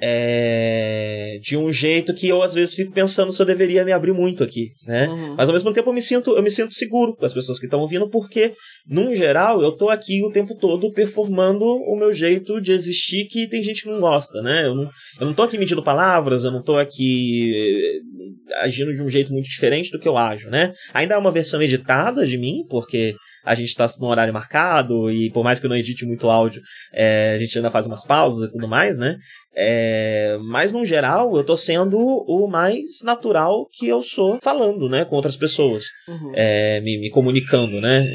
é, de um jeito que eu às vezes fico pensando se eu deveria me abrir muito aqui, né? Uhum. Mas ao mesmo tempo eu me sinto, eu me sinto seguro com as pessoas que estão ouvindo, porque, num geral, eu tô aqui o tempo todo performando o meu jeito de existir que tem gente que não gosta, né? Eu não, eu não tô aqui medindo palavras, eu não tô aqui eh, agindo de um jeito muito diferente do que eu ajo, né? Ainda é uma versão editada de mim, porque a gente está no horário marcado e por mais que eu não edite muito áudio, é, a gente ainda faz umas pausas e tudo mais, né? É, mas no geral eu tô sendo o mais natural que eu sou falando, né, com outras pessoas, uhum. é, me, me comunicando, né,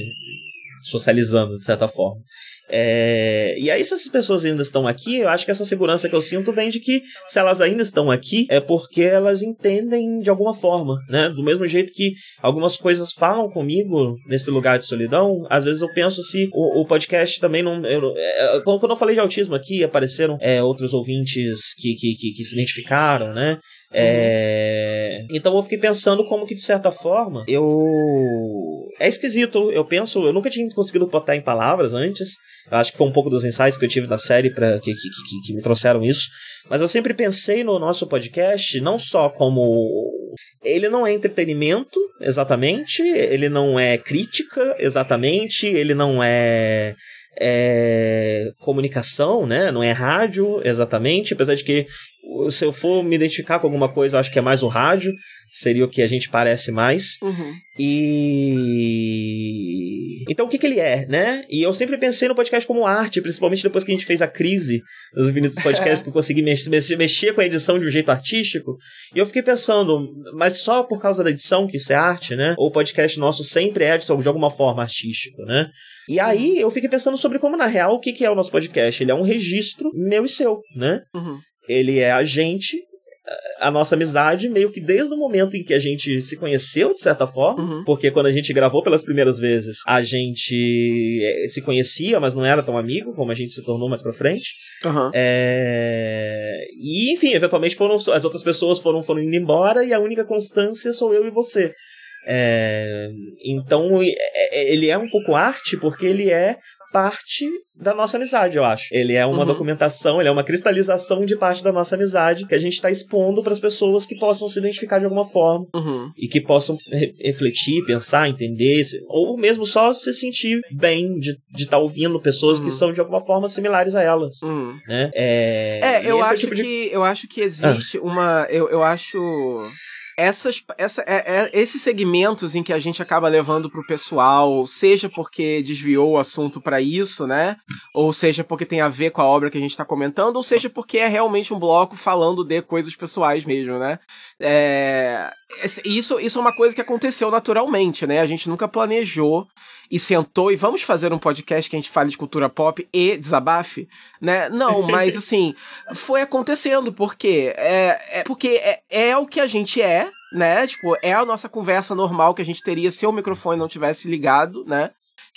socializando de certa forma. É, e aí, se essas pessoas ainda estão aqui, eu acho que essa segurança que eu sinto vem de que, se elas ainda estão aqui, é porque elas entendem de alguma forma, né? Do mesmo jeito que algumas coisas falam comigo nesse lugar de solidão, às vezes eu penso se o, o podcast também não. Eu, é, quando eu falei de autismo aqui, apareceram é, outros ouvintes que, que, que, que se identificaram, né? É... Uhum. Então eu fiquei pensando como que, de certa forma, eu. É esquisito, eu penso, eu nunca tinha conseguido botar em palavras antes. Eu acho que foi um pouco dos insights que eu tive na série pra, que, que, que, que me trouxeram isso. Mas eu sempre pensei no nosso podcast não só como ele não é entretenimento, exatamente. Ele não é crítica, exatamente. Ele não é, é, comunicação, né? Não é rádio, exatamente. Apesar de que se eu for me identificar com alguma coisa, eu acho que é mais o rádio, seria o que a gente parece mais. Uhum. E. Então, o que, que ele é, né? E eu sempre pensei no podcast como arte, principalmente depois que a gente fez a crise dos Infinitos Podcasts, que eu consegui mexer, mexer com a edição de um jeito artístico. E eu fiquei pensando, mas só por causa da edição que isso é arte, né? Ou o podcast nosso sempre é de alguma forma artístico, né? E aí eu fiquei pensando sobre como, na real, o que, que é o nosso podcast? Ele é um registro meu e seu, né? Uhum ele é a gente, a nossa amizade, meio que desde o momento em que a gente se conheceu, de certa forma, uhum. porque quando a gente gravou pelas primeiras vezes, a gente eh, se conhecia, mas não era tão amigo, como a gente se tornou mais pra frente. Uhum. É... E, enfim, eventualmente foram as outras pessoas foram, foram indo embora e a única constância sou eu e você. É... Então, ele é um pouco arte porque ele é parte da nossa amizade, eu acho. Ele é uma uhum. documentação, ele é uma cristalização de parte da nossa amizade que a gente está expondo para as pessoas que possam se identificar de alguma forma uhum. e que possam re refletir, pensar, entender, ou mesmo só se sentir bem de estar tá ouvindo pessoas uhum. que são de alguma forma similares a elas. Uhum. Né? É, é eu acho é tipo que de... eu acho que existe ah. uma, eu, eu acho essas, essa, é, é, esses segmentos em que a gente acaba levando pro pessoal, seja porque desviou o assunto para isso, né? Ou seja porque tem a ver com a obra que a gente tá comentando, ou seja porque é realmente um bloco falando de coisas pessoais mesmo, né? É, isso, isso é uma coisa que aconteceu naturalmente, né? A gente nunca planejou e sentou e vamos fazer um podcast que a gente fale de cultura pop e desabafe, né? Não, mas assim, foi acontecendo, porque é, é porque é, é o que a gente é, né? Tipo, é a nossa conversa normal que a gente teria se o microfone não tivesse ligado, né?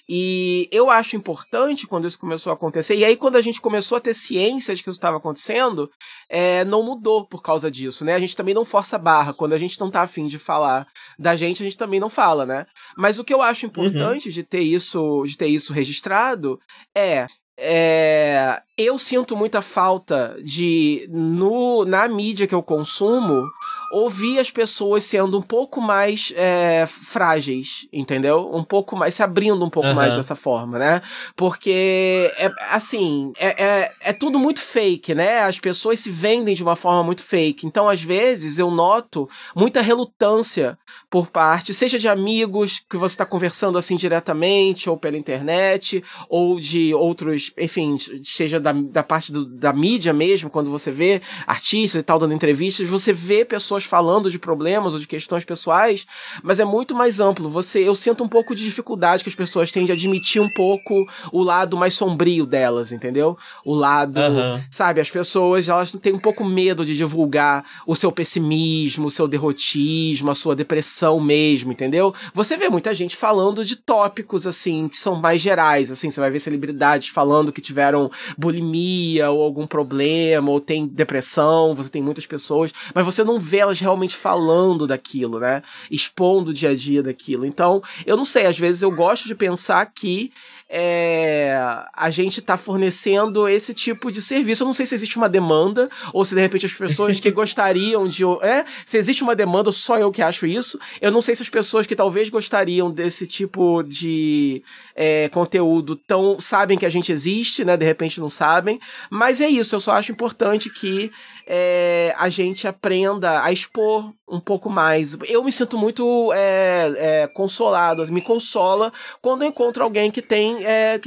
E eu acho importante quando isso começou a acontecer. E aí, quando a gente começou a ter ciência de que isso estava acontecendo, é, não mudou por causa disso, né? A gente também não força barra. Quando a gente não tá afim de falar da gente, a gente também não fala, né? Mas o que eu acho importante uhum. de ter isso, de ter isso registrado é é, eu sinto muita falta de, no, na mídia que eu consumo, ouvir as pessoas sendo um pouco mais é, frágeis, entendeu? Um pouco mais, se abrindo um pouco uhum. mais dessa forma, né? Porque, é, assim, é, é, é, tudo muito fake, né? As pessoas se vendem de uma forma muito fake. Então, às vezes, eu noto muita relutância por parte, seja de amigos que você está conversando assim diretamente, ou pela internet, ou de outros, enfim, seja da, da parte do, da mídia mesmo, quando você vê artistas e tal dando entrevistas, você vê pessoas pessoas falando de problemas ou de questões pessoais, mas é muito mais amplo. Você, eu sinto um pouco de dificuldade que as pessoas têm de admitir um pouco o lado mais sombrio delas, entendeu? O lado, uhum. sabe, as pessoas, elas têm um pouco medo de divulgar o seu pessimismo, o seu derrotismo, a sua depressão mesmo, entendeu? Você vê muita gente falando de tópicos assim que são mais gerais, assim, você vai ver celebridades falando que tiveram bulimia ou algum problema ou tem depressão, você tem muitas pessoas, mas você não vê elas realmente falando daquilo, né? Expondo o dia a dia daquilo. Então, eu não sei, às vezes eu gosto de pensar que é, a gente está fornecendo esse tipo de serviço. Eu não sei se existe uma demanda, ou se de repente as pessoas que gostariam de. É, se existe uma demanda, só eu que acho isso. Eu não sei se as pessoas que talvez gostariam desse tipo de é, conteúdo tão sabem que a gente existe, né? De repente não sabem. Mas é isso, eu só acho importante que é, a gente aprenda a expor um pouco mais. Eu me sinto muito é, é, consolado, me consola quando eu encontro alguém que tem é,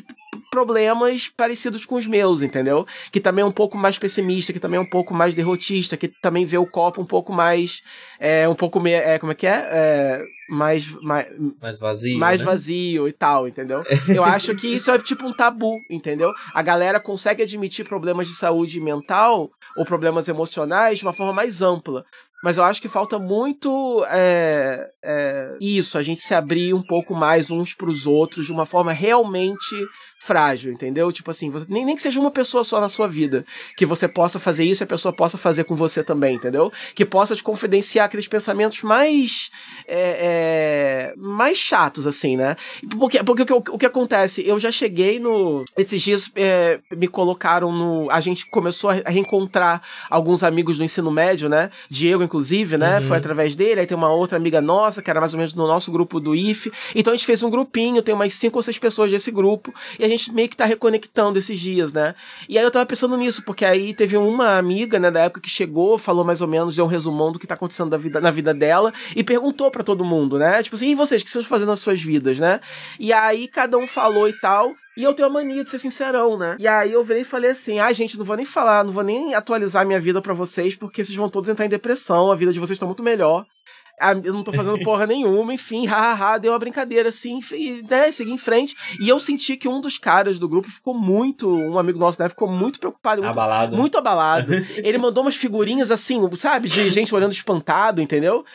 problemas parecidos com os meus, entendeu? Que também é um pouco mais pessimista, que também é um pouco mais derrotista, que também vê o copo um pouco mais. É, um pouco. Me, é, como é que é? é mais, mais. Mais vazio. Mais né? vazio e tal, entendeu? Eu acho que isso é tipo um tabu, entendeu? A galera consegue admitir problemas de saúde mental ou problemas emocionais de uma forma mais ampla. Mas eu acho que falta muito é, é, isso, a gente se abrir um pouco mais uns para os outros de uma forma realmente frágil, entendeu? Tipo assim, você, nem, nem que seja uma pessoa só na sua vida, que você possa fazer isso e a pessoa possa fazer com você também, entendeu? Que possa te confidenciar aqueles pensamentos mais é, é, mais chatos, assim, né? Porque, porque o, que, o que acontece? Eu já cheguei no. Esses dias é, me colocaram no. A gente começou a reencontrar alguns amigos do ensino médio, né? Diego, inclusive, né? Uhum. Foi através dele. Aí tem uma outra amiga nossa, que era mais ou menos no nosso grupo do IF. Então a gente fez um grupinho, tem umas cinco ou seis pessoas desse grupo. E a gente meio que tá reconectando esses dias, né? E aí eu tava pensando nisso, porque aí teve uma amiga, né, da época que chegou, falou mais ou menos, deu um resumão do que tá acontecendo da vida, na vida dela e perguntou para todo mundo, né? Tipo assim, e vocês, o que vocês estão fazendo nas suas vidas, né? E aí cada um falou e tal. E eu tenho a mania de ser sincerão, né? E aí eu virei e falei assim: ah, gente, não vou nem falar, não vou nem atualizar minha vida para vocês, porque vocês vão todos entrar em depressão, a vida de vocês tá muito melhor. Eu não tô fazendo porra nenhuma, enfim, hahaha, deu uma brincadeira assim, e, né, segui em frente. E eu senti que um dos caras do grupo ficou muito, um amigo nosso, né, ficou muito preocupado. Muito, abalado. Muito abalado. Ele mandou umas figurinhas assim, sabe, de gente olhando espantado, entendeu?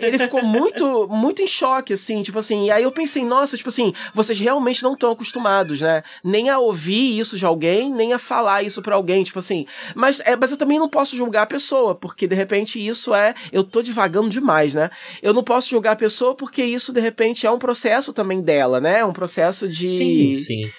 Ele ficou muito, muito em choque, assim, tipo assim. E aí eu pensei, nossa, tipo assim, vocês realmente não estão acostumados, né? Nem a ouvir isso de alguém, nem a falar isso para alguém, tipo assim. Mas, é, mas eu também não posso julgar a pessoa, porque de repente isso é. Eu tô divagando demais, né? Eu não posso julgar a pessoa porque isso, de repente, é um processo também dela, né? É um processo de. Sim, sim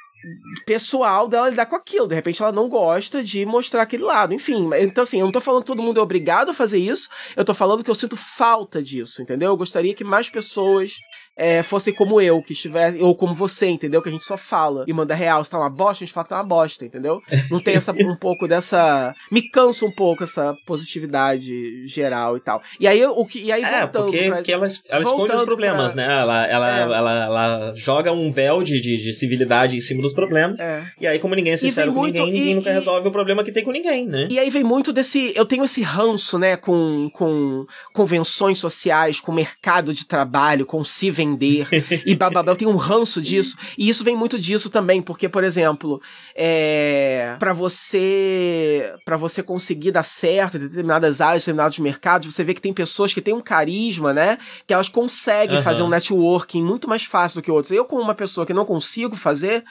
pessoal dela lidar com aquilo. De repente ela não gosta de mostrar aquele lado. Enfim, então assim, eu não tô falando que todo mundo é obrigado a fazer isso, eu tô falando que eu sinto falta disso, entendeu? Eu gostaria que mais pessoas é, fossem como eu, que estivesse, ou como você, entendeu? Que a gente só fala e manda real. Se tá uma bosta, a gente fala que tá uma bosta, entendeu? Não tem essa, um pouco dessa. Me cansa um pouco essa positividade geral e tal. E aí, o que, e aí é, voltando. Porque, pra, porque ela, ela esconde os problemas, pra... né? Ela, ela, é. ela, ela, joga um véu de, de, de civilidade em cima dos problemas. É. E aí, como ninguém é sincero com muito, ninguém, ninguém nunca e, resolve o problema que tem com ninguém, né? E aí vem muito desse. Eu tenho esse ranço, né, com, com convenções sociais, com mercado de trabalho, com se vender e bababá. Eu tenho um ranço disso. E isso vem muito disso também, porque, por exemplo, é, para você para você conseguir dar certo em determinadas áreas, determinados mercados, você vê que tem pessoas que têm um carisma, né? Que elas conseguem uhum. fazer um networking muito mais fácil do que outros. Eu, como uma pessoa que não consigo fazer,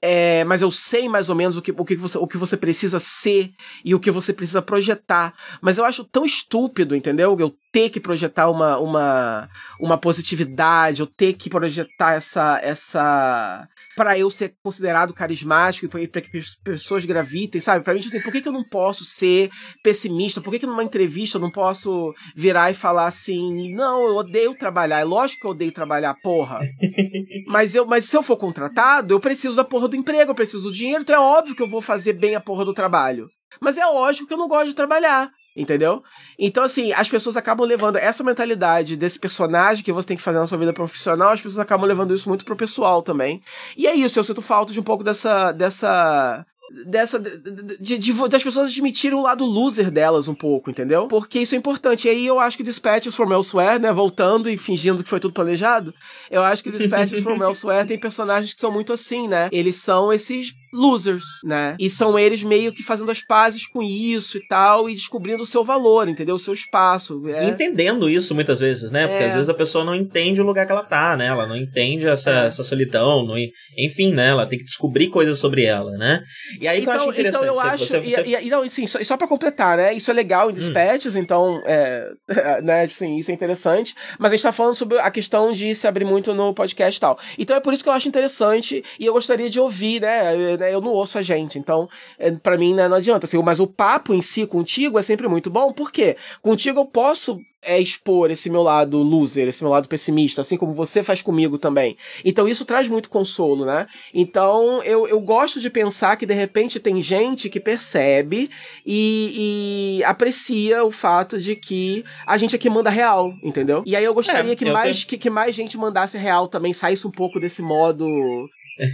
é, mas eu sei mais ou menos o que, o, que você, o que você precisa ser e o que você precisa projetar. Mas eu acho tão estúpido, entendeu? Eu ter que projetar uma, uma, uma positividade, eu ter que projetar essa. essa para eu ser considerado carismático e para que as pessoas gravitem, sabe? Para mim, tipo assim, por que, que eu não posso ser pessimista? Por que, que numa entrevista eu não posso virar e falar assim: não, eu odeio trabalhar. É lógico que eu odeio trabalhar, porra. mas, eu, mas se eu for contratado, eu preciso da porra do emprego, eu preciso do dinheiro, então é óbvio que eu vou fazer bem a porra do trabalho. Mas é lógico que eu não gosto de trabalhar. Entendeu? Então, assim, as pessoas acabam levando essa mentalidade desse personagem que você tem que fazer na sua vida profissional, as pessoas acabam levando isso muito pro pessoal também. E é isso, eu sinto falta de um pouco dessa. dessa dessa. De, de, das pessoas admitirem o lado loser delas um pouco, entendeu? Porque isso é importante. E aí eu acho que Dispatches from Elsewhere, né? Voltando e fingindo que foi tudo planejado, eu acho que Dispatches from Elsewhere tem personagens que são muito assim, né? Eles são esses losers, né? E são eles meio que fazendo as pazes com isso e tal, e descobrindo o seu valor, entendeu? O seu espaço. É... Entendendo isso muitas vezes, né? Porque é... às vezes a pessoa não entende o lugar que ela tá, né? Ela não entende essa, é. essa solidão, não... enfim, né? Ela tem que descobrir coisas sobre ela, né? E aí então, que eu acho então, interessante. Então eu acho. Você, você... E, e, não, assim, só, só pra completar, né? Isso é legal em hum. dispatches, hum. então, é, né? Assim, isso é interessante. Mas a gente tá falando sobre a questão de se abrir muito no podcast e tal. Então é por isso que eu acho interessante e eu gostaria de ouvir, né? Né, eu não ouço a gente, então é, para mim né, não adianta. Assim, mas o papo em si contigo é sempre muito bom, porque contigo eu posso é expor esse meu lado loser, esse meu lado pessimista, assim como você faz comigo também. Então isso traz muito consolo, né? Então eu, eu gosto de pensar que de repente tem gente que percebe e, e aprecia o fato de que a gente aqui manda real, entendeu? E aí eu gostaria é, que, eu mais, tenho... que, que mais gente mandasse real também, saísse um pouco desse modo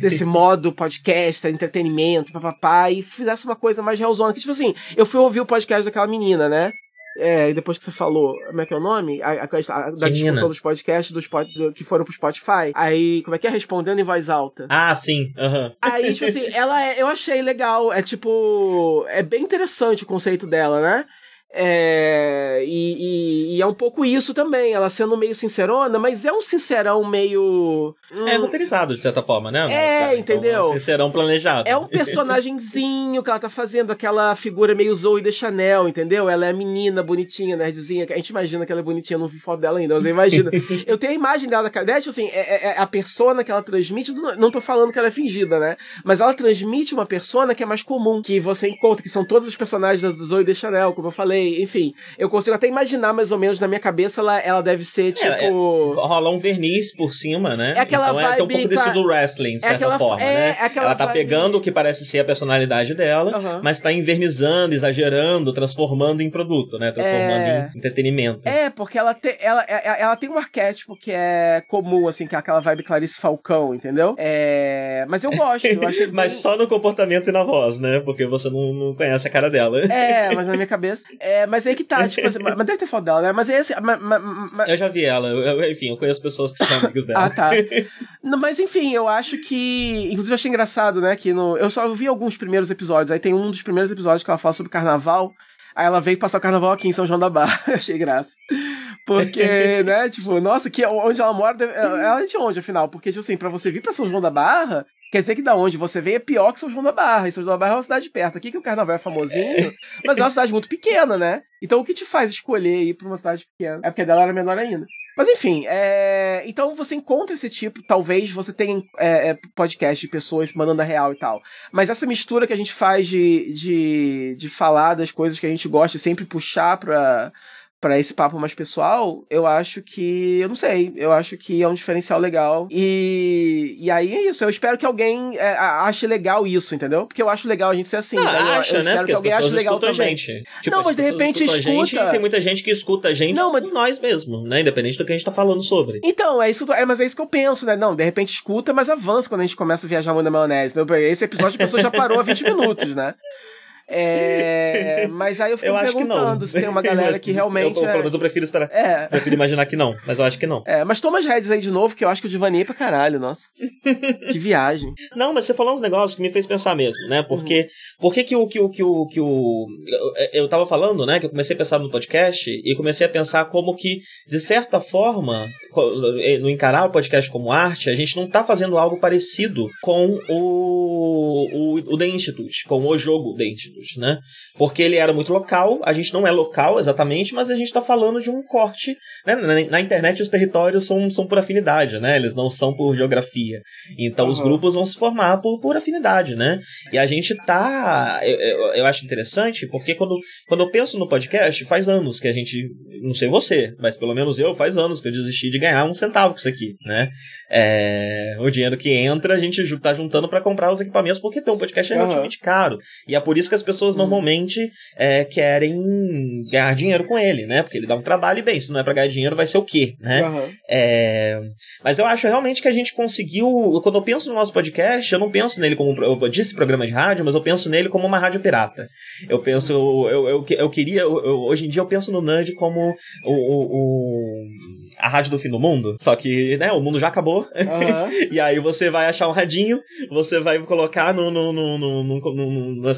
desse modo podcast, entretenimento, papapá, e fizesse uma coisa mais realzona. Que, tipo assim, eu fui ouvir o podcast daquela menina, né? É, e depois que você falou, como é que é o nome? A, a, a da discussão dos podcasts dos pod, do, que foram pro Spotify. Aí, como é que é? Respondendo em voz alta. Ah, sim. Uhum. Aí, tipo assim, ela é, eu achei legal. É tipo. É bem interessante o conceito dela, né? É, e, e, e, é um pouco isso também, ela sendo meio sincerona, mas é um sincerão meio. Hum, é roteirizado, de certa forma, né? É, então, entendeu? É um sincerão planejado. É um personagemzinho que ela tá fazendo, aquela figura meio Zoe de Chanel, entendeu? Ela é a menina bonitinha, nerdzinha. A gente imagina que ela é bonitinha, não vi foto dela ainda, mas imagina. eu tenho a imagem dela da cara. Tipo assim, é, é, é, a persona que ela transmite. Não tô falando que ela é fingida, né? Mas ela transmite uma persona que é mais comum, que você encontra, que são todos os personagens da Zoe de Chanel, como eu falei enfim, eu consigo até imaginar mais ou menos na minha cabeça ela, ela deve ser tipo. É, é, rola um verniz por cima, né? É aquela então, vibe. É, um pouco desse do wrestling, de é certa aquela, forma, é, né? É ela tá vibe... pegando o que parece ser a personalidade dela, uhum. mas tá invernizando, exagerando, transformando em produto, né? Transformando em entretenimento. É, porque ela, te, ela, ela tem um arquétipo que é comum, assim, que é aquela vibe Clarice Falcão, entendeu? É... Mas eu gosto, eu acho. mas bem... só no comportamento e na voz, né? Porque você não, não conhece a cara dela. É, mas na minha cabeça. É, mas aí que tá, tipo assim, mas deve ter foto dela, né? Mas esse. Mas, mas, eu já vi ela, eu, enfim, eu conheço pessoas que são amigos dela. ah, tá. Não, mas enfim, eu acho que. Inclusive, eu achei engraçado, né? Que no, eu só vi alguns primeiros episódios. Aí tem um dos primeiros episódios que ela fala sobre carnaval. Aí ela veio passar o carnaval aqui em São João da Barra. Achei graça. Porque, né, tipo, nossa, que onde ela mora, ela é de onde, afinal? Porque, tipo assim, pra você vir pra São João da Barra, Quer dizer que da onde você vem é pior que São João da Barra. E São João da Barra é uma cidade perto. Aqui que o carnaval é famosinho, é. mas é uma cidade muito pequena, né? Então o que te faz escolher ir pra uma cidade pequena? É porque dela era menor ainda. Mas enfim, é... então você encontra esse tipo, talvez você tenha é, é, podcast de pessoas mandando a real e tal. Mas essa mistura que a gente faz de, de, de falar das coisas que a gente gosta e sempre puxar pra para esse papo mais pessoal, eu acho que. Eu não sei. Eu acho que é um diferencial legal. E, e aí é isso. Eu espero que alguém é, ache legal isso, entendeu? Porque eu acho legal a gente ser assim. Ah, né? acha, eu, eu né? Porque que alguém ache legal também. gente. Tipo, não, mas de repente escuta. Gente, tem muita gente que escuta a gente não, mas... nós mesmo, né? Independente do que a gente tá falando sobre. Então, é isso. É, mas é isso que eu penso, né? Não, de repente escuta, mas avança quando a gente começa a viajar muito na maionese. Né? Esse episódio a pessoa já parou há 20 minutos, né? É, mas aí eu fico eu perguntando se tem uma galera que realmente. Eu, é... Mas eu prefiro esperar. É. Prefiro imaginar que não, mas eu acho que não. É, mas toma as redes aí de novo, que eu acho que o Divani é pra caralho, nossa. que viagem. Não, mas você falou uns negócios que me fez pensar mesmo, né? Porque. Uhum. Por que, que o. Que o, que o, que o eu, eu tava falando, né? Que eu comecei a pensar no podcast e comecei a pensar como que, de certa forma, no encarar o podcast como arte, a gente não tá fazendo algo parecido com o, o, o The Institute, com o jogo The Institute né? Porque ele era muito local, a gente não é local exatamente, mas a gente está falando de um corte. Né? Na, na, internet, os territórios são, são por afinidade, né? Eles não são por geografia. Então, uhum. os grupos vão se formar por, por afinidade, né? E a gente tá. Eu, eu, eu, acho interessante, porque quando, quando eu penso no podcast, faz anos que a gente não sei você, mas pelo menos eu, faz anos que eu desisti de ganhar um centavo com isso aqui, né? É, o dinheiro que entra, a gente tá juntando para comprar os equipamentos, porque ter um podcast é relativamente uhum. caro. E é por isso que as pessoas uhum. normalmente é, querem ganhar dinheiro com ele, né? Porque ele dá um trabalho e bem, se não é pra ganhar dinheiro, vai ser o quê, né? Uhum. É, mas eu acho realmente que a gente conseguiu. Quando eu penso no nosso podcast, eu não penso nele como. Eu disse programa de rádio, mas eu penso nele como uma rádio pirata. Eu penso. Eu, eu, eu, queria. Eu, hoje em dia eu penso no Nerd como o, o, o, a rádio do fim do mundo. Só que, né, o mundo já acabou. Uhum. e aí você vai achar um radinho, você vai colocar no, no, no, no, no, no, no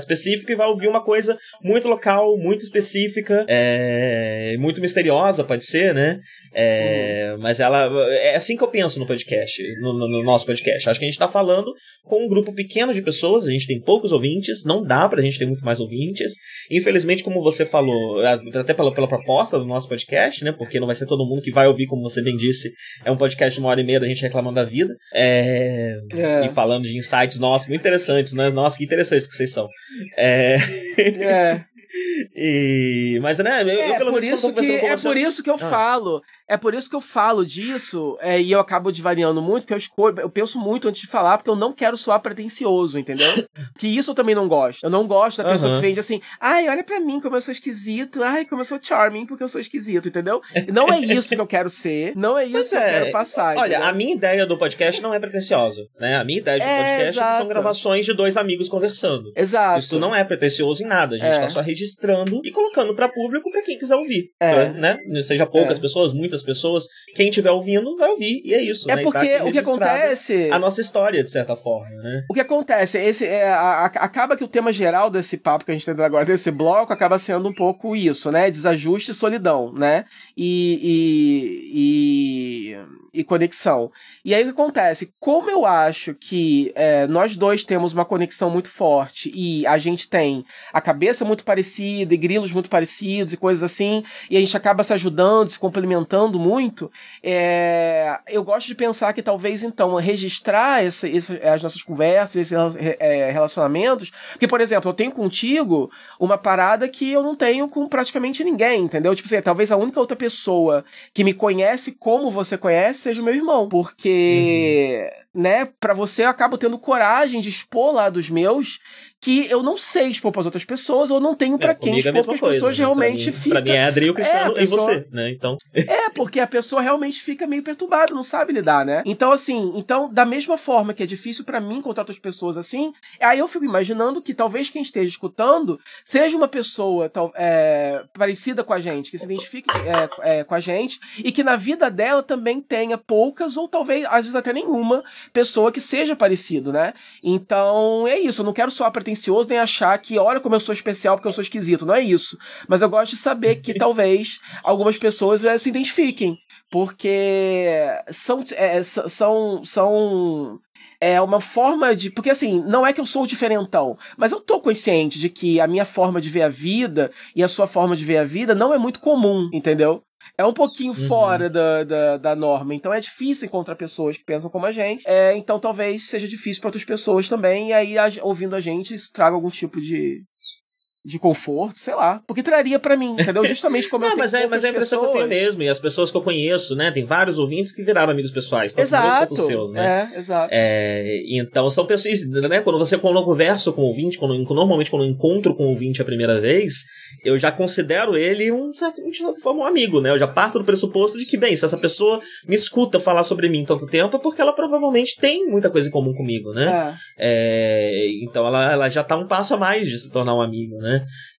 específico e vai ouvir uma coisa muito local, muito específica, é, muito misteriosa, pode ser, né? É, uhum. Mas ela. É assim que eu penso no podcast, no, no, no, nosso podcast. Acho que a gente tá falando com um grupo pequeno de pessoas, a gente tem poucos ouvintes, não dá pra gente ter muito mais ouvintes. Infelizmente, como você falou, até pela, pela proposta do nosso podcast, né? Porque não vai ser todo mundo que vai ouvir, como você bem disse. É um podcast de uma hora e meia da gente reclamando da vida. É, é. E falando de insights nossos, muito interessantes, né? Nossa, que interessantes que vocês são. É. é. E, mas, né, eu, é, eu pelo por menos isso que, É por isso que eu ah. falo é por isso que eu falo disso, é, e eu acabo divariando muito, porque eu escolho, eu penso muito antes de falar, porque eu não quero soar pretencioso, entendeu? que isso eu também não gosto. Eu não gosto da pessoa uhum. que se vende assim, ai, olha pra mim como eu sou esquisito, ai, como eu sou charming porque eu sou esquisito, entendeu? Não é isso que eu quero ser, não é isso Mas que é, eu quero passar. Olha, entendeu? a minha ideia do podcast não é pretenciosa, né? A minha ideia de é, podcast é são gravações de dois amigos conversando. Exato. Isso não é pretencioso em nada, a gente é. tá só registrando e colocando para público para quem quiser ouvir, é. né? Seja poucas é. pessoas, muitas pessoas. Quem estiver ouvindo vai ouvir, e é isso. É né? porque tá o que acontece. A nossa história, de certa forma, né? O que acontece, esse, é, a, a, acaba que o tema geral desse papo que a gente tá agora, desse bloco, acaba sendo um pouco isso, né? Desajuste e solidão, né? E. e, e e conexão. E aí o que acontece? Como eu acho que é, nós dois temos uma conexão muito forte e a gente tem a cabeça muito parecida e grilos muito parecidos e coisas assim, e a gente acaba se ajudando, se complementando muito, é, eu gosto de pensar que talvez então registrar essa, essa, as nossas conversas, esses é, relacionamentos, porque, por exemplo, eu tenho contigo uma parada que eu não tenho com praticamente ninguém, entendeu? Tipo assim, talvez a única outra pessoa que me conhece como você conhece seja o meu irmão. Porque, uhum. né, para você eu acabo tendo coragem de expor lá dos meus que eu não sei expor para outras pessoas, ou não tenho para é, quem expor para as pessoas né? realmente pra mim, fica. Pra mim é Adri, o Cristiano é, pessoa... e você, né? Então. é, porque a pessoa realmente fica meio perturbada, não sabe lidar, né? Então, assim, então, da mesma forma que é difícil para mim encontrar outras pessoas assim, aí eu fico imaginando que talvez quem esteja escutando seja uma pessoa tal, é, parecida com a gente, que se identifique é, é, com a gente, e que na vida dela também tenha poucas, ou talvez, às vezes até nenhuma, pessoa que seja parecido, né? Então, é isso, eu não quero só a pretencioso nem achar que, olha como eu sou especial porque eu sou esquisito. Não é isso. Mas eu gosto de saber que talvez algumas pessoas é, se identifiquem. Porque são, é, são, são é uma forma de. Porque assim, não é que eu sou diferentão, mas eu tô consciente de que a minha forma de ver a vida e a sua forma de ver a vida não é muito comum, entendeu? É um pouquinho uhum. fora da, da, da, norma. Então é difícil encontrar pessoas que pensam como a gente. É, então talvez seja difícil para outras pessoas também. E aí, a, ouvindo a gente, isso traga algum tipo de, de conforto, sei lá. Porque traria para mim, entendeu? Justamente como não, eu mas tenho é, mas é a impressão pessoas... que eu tenho mesmo. E as pessoas que eu conheço, né? Tem vários ouvintes que viraram amigos pessoais. Tanto exato. meus quanto seus, né? É, exato. É, então são pessoas, né? Quando você quando eu converso com o ouvinte, quando, normalmente quando eu encontro com o ouvinte a primeira vez, eu já considero ele um certo, de certa forma um amigo, né? Eu já parto do pressuposto de que, bem, se essa pessoa me escuta falar sobre mim tanto tempo, é porque ela provavelmente tem muita coisa em comum comigo, né? É. É, então ela, ela já tá um passo a mais de se tornar um amigo, né?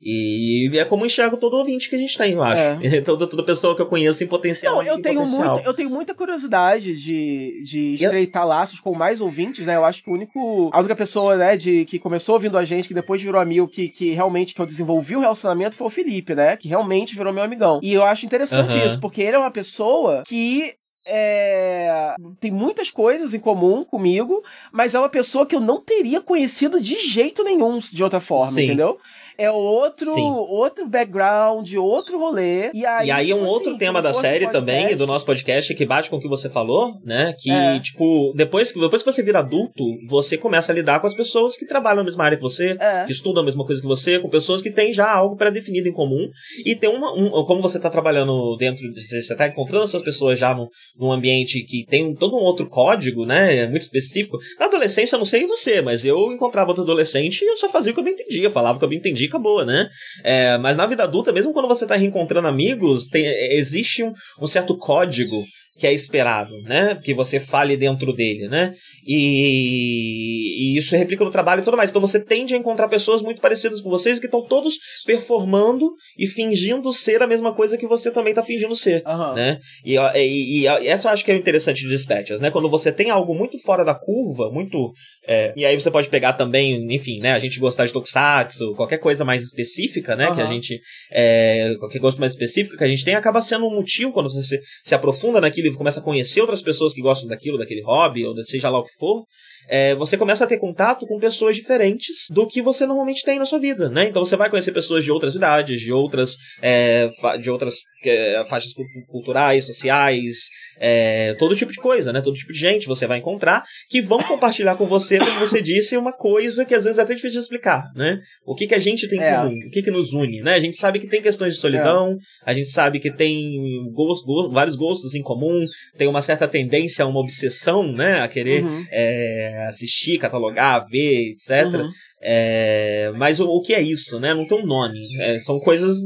E é como enxergo todo ouvinte que a gente tem, eu acho. É. toda, toda pessoa que eu conheço em potencial. Não, eu tenho, potencial. muito, eu tenho muita curiosidade de, de estreitar eu... laços com mais ouvintes, né? Eu acho que o único. A única pessoa, né, de, que começou ouvindo a gente, que depois virou amigo, que, que realmente que eu desenvolvi o relacionamento foi o Felipe, né? Que realmente virou meu amigão. E eu acho interessante uhum. isso, porque ele é uma pessoa que é, tem muitas coisas em comum comigo, mas é uma pessoa que eu não teria conhecido de jeito nenhum de outra forma, Sim. entendeu? É outro, outro background, outro rolê. E aí, e aí é um tipo outro assim, tema da série podcast, também, do nosso podcast, que bate com o que você falou, né? Que, é. tipo, depois, depois que você vira adulto, você começa a lidar com as pessoas que trabalham na mesma área que você, é. que estudam a mesma coisa que você, com pessoas que têm já algo pré-definido em comum. E tem uma. Um, como você tá trabalhando dentro. Você tá encontrando essas pessoas já num, num ambiente que tem todo um outro código, né? Muito específico. Na adolescência, eu não sei você, mas eu encontrava outro adolescente e eu só fazia o que eu bem entendia, falava o que eu bem entendia acabou, né? É, mas na vida adulta, mesmo quando você tá reencontrando amigos, tem, existe um, um certo código que é esperado, né? Que você fale dentro dele, né? E, e, isso replica no trabalho e tudo mais. Então você tende a encontrar pessoas muito parecidas com vocês que estão todos performando e fingindo ser a mesma coisa que você também está fingindo ser, uhum. né? E, e, e, essa eu acho que é o interessante de Dispatches, né? Quando você tem algo muito fora da curva, muito... É, e aí você pode pegar também, enfim, né? A gente gostar de Tokusatsu, qualquer coisa mais específica, né? Uhum. Que a gente... É, qualquer gosto mais específico que a gente tem, acaba sendo um motivo quando você se, se aprofunda naquilo começa a conhecer outras pessoas que gostam daquilo, daquele hobby, ou seja lá o que for, é, você começa a ter contato com pessoas diferentes do que você normalmente tem na sua vida, né? Então você vai conhecer pessoas de outras idades, de outras, é, de outras é, faixas culturais, sociais, é, todo tipo de coisa, né? Todo tipo de gente você vai encontrar que vão compartilhar com você, como você disse, uma coisa que às vezes é até difícil de explicar, né? O que, que a gente tem em é. comum, o que, que nos une, né? A gente sabe que tem questões de solidão, a gente sabe que tem gosto, go vários gostos em comum, tem uma certa tendência a uma obsessão, né? A querer uhum. é, assistir, catalogar, ver, etc. Uhum. É, mas o, o, que é isso, né? Não tem um nome. É, são coisas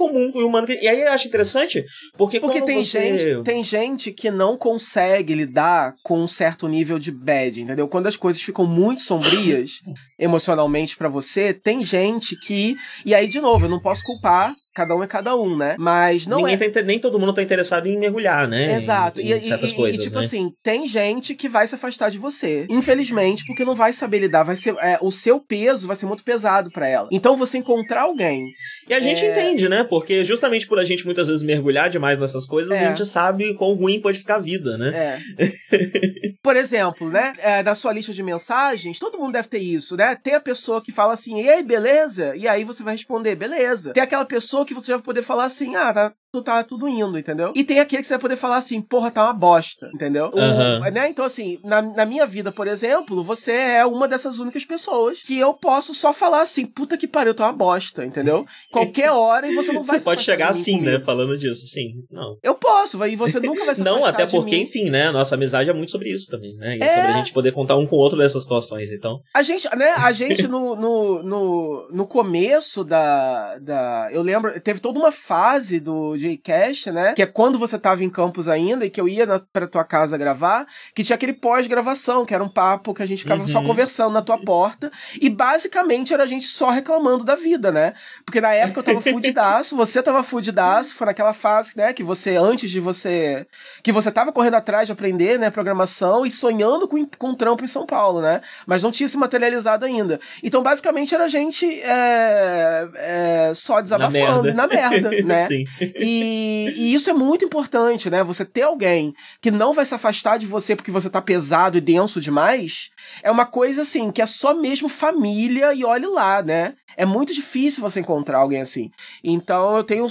comum do humano. E aí eu acho interessante, porque Porque tem, você... gente, tem gente que não consegue lidar com um certo nível de bad, entendeu? Quando as coisas ficam muito sombrias emocionalmente para você, tem gente que. E aí, de novo, eu não posso culpar cada um é cada um, né? Mas não Ninguém é... Tá, nem todo mundo tá interessado em mergulhar, né? Exato. Em, em certas e, coisas, e, tipo né? assim, tem gente que vai se afastar de você. Infelizmente, porque não vai saber lidar. Vai ser, é, o seu peso vai ser muito pesado para ela. Então, você encontrar alguém... E a gente é... entende, né? Porque justamente por a gente muitas vezes mergulhar demais nessas coisas, é. a gente sabe quão ruim pode ficar a vida, né? É. por exemplo, né? É, na sua lista de mensagens, todo mundo deve ter isso, né? Tem a pessoa que fala assim, ei, beleza? E aí você vai responder, beleza. Tem aquela pessoa que você vai poder falar assim, ah, tá, tá tudo indo, entendeu? E tem aquele que você vai poder falar assim, porra, tá uma bosta, entendeu? Uhum. O, né? Então, assim, na, na minha vida, por exemplo, você é uma dessas únicas pessoas que eu posso só falar assim, puta que pariu, tá uma bosta, entendeu? Qualquer hora e você não vai Você pode chegar assim, comigo. né? Falando disso, sim. Não. Eu posso, e você nunca vai se Não, até porque, enfim, né? Nossa amizade é muito sobre isso também, né? E é... sobre a gente poder contar um com o outro dessas situações, então. A gente, né? A gente no, no, no, no começo da, da. Eu lembro, teve toda uma fase do Jcast, né? Que é quando você tava em campus ainda e que eu ia na, pra tua casa gravar, que tinha aquele pós-gravação, que era um papo que a gente ficava uhum. só conversando na tua porta. E basicamente era a gente só reclamando da vida, né? Porque na época eu tava fudidaço, você tava fudidaço, foi naquela fase, né? Que você, antes de você. Que você tava correndo atrás de aprender, né? Programação e sonhando com, com um trampo em São Paulo, né? Mas não tinha se materializado ainda. Então, basicamente, era a gente é, é, só desabafando na merda, na merda né? Sim. E, e, isso é muito importante, né? Você ter alguém que não vai se afastar de você porque você tá pesado e denso demais, é uma coisa assim, que é só mesmo família e olhe lá, né? É muito difícil você encontrar alguém assim. Então eu tenho,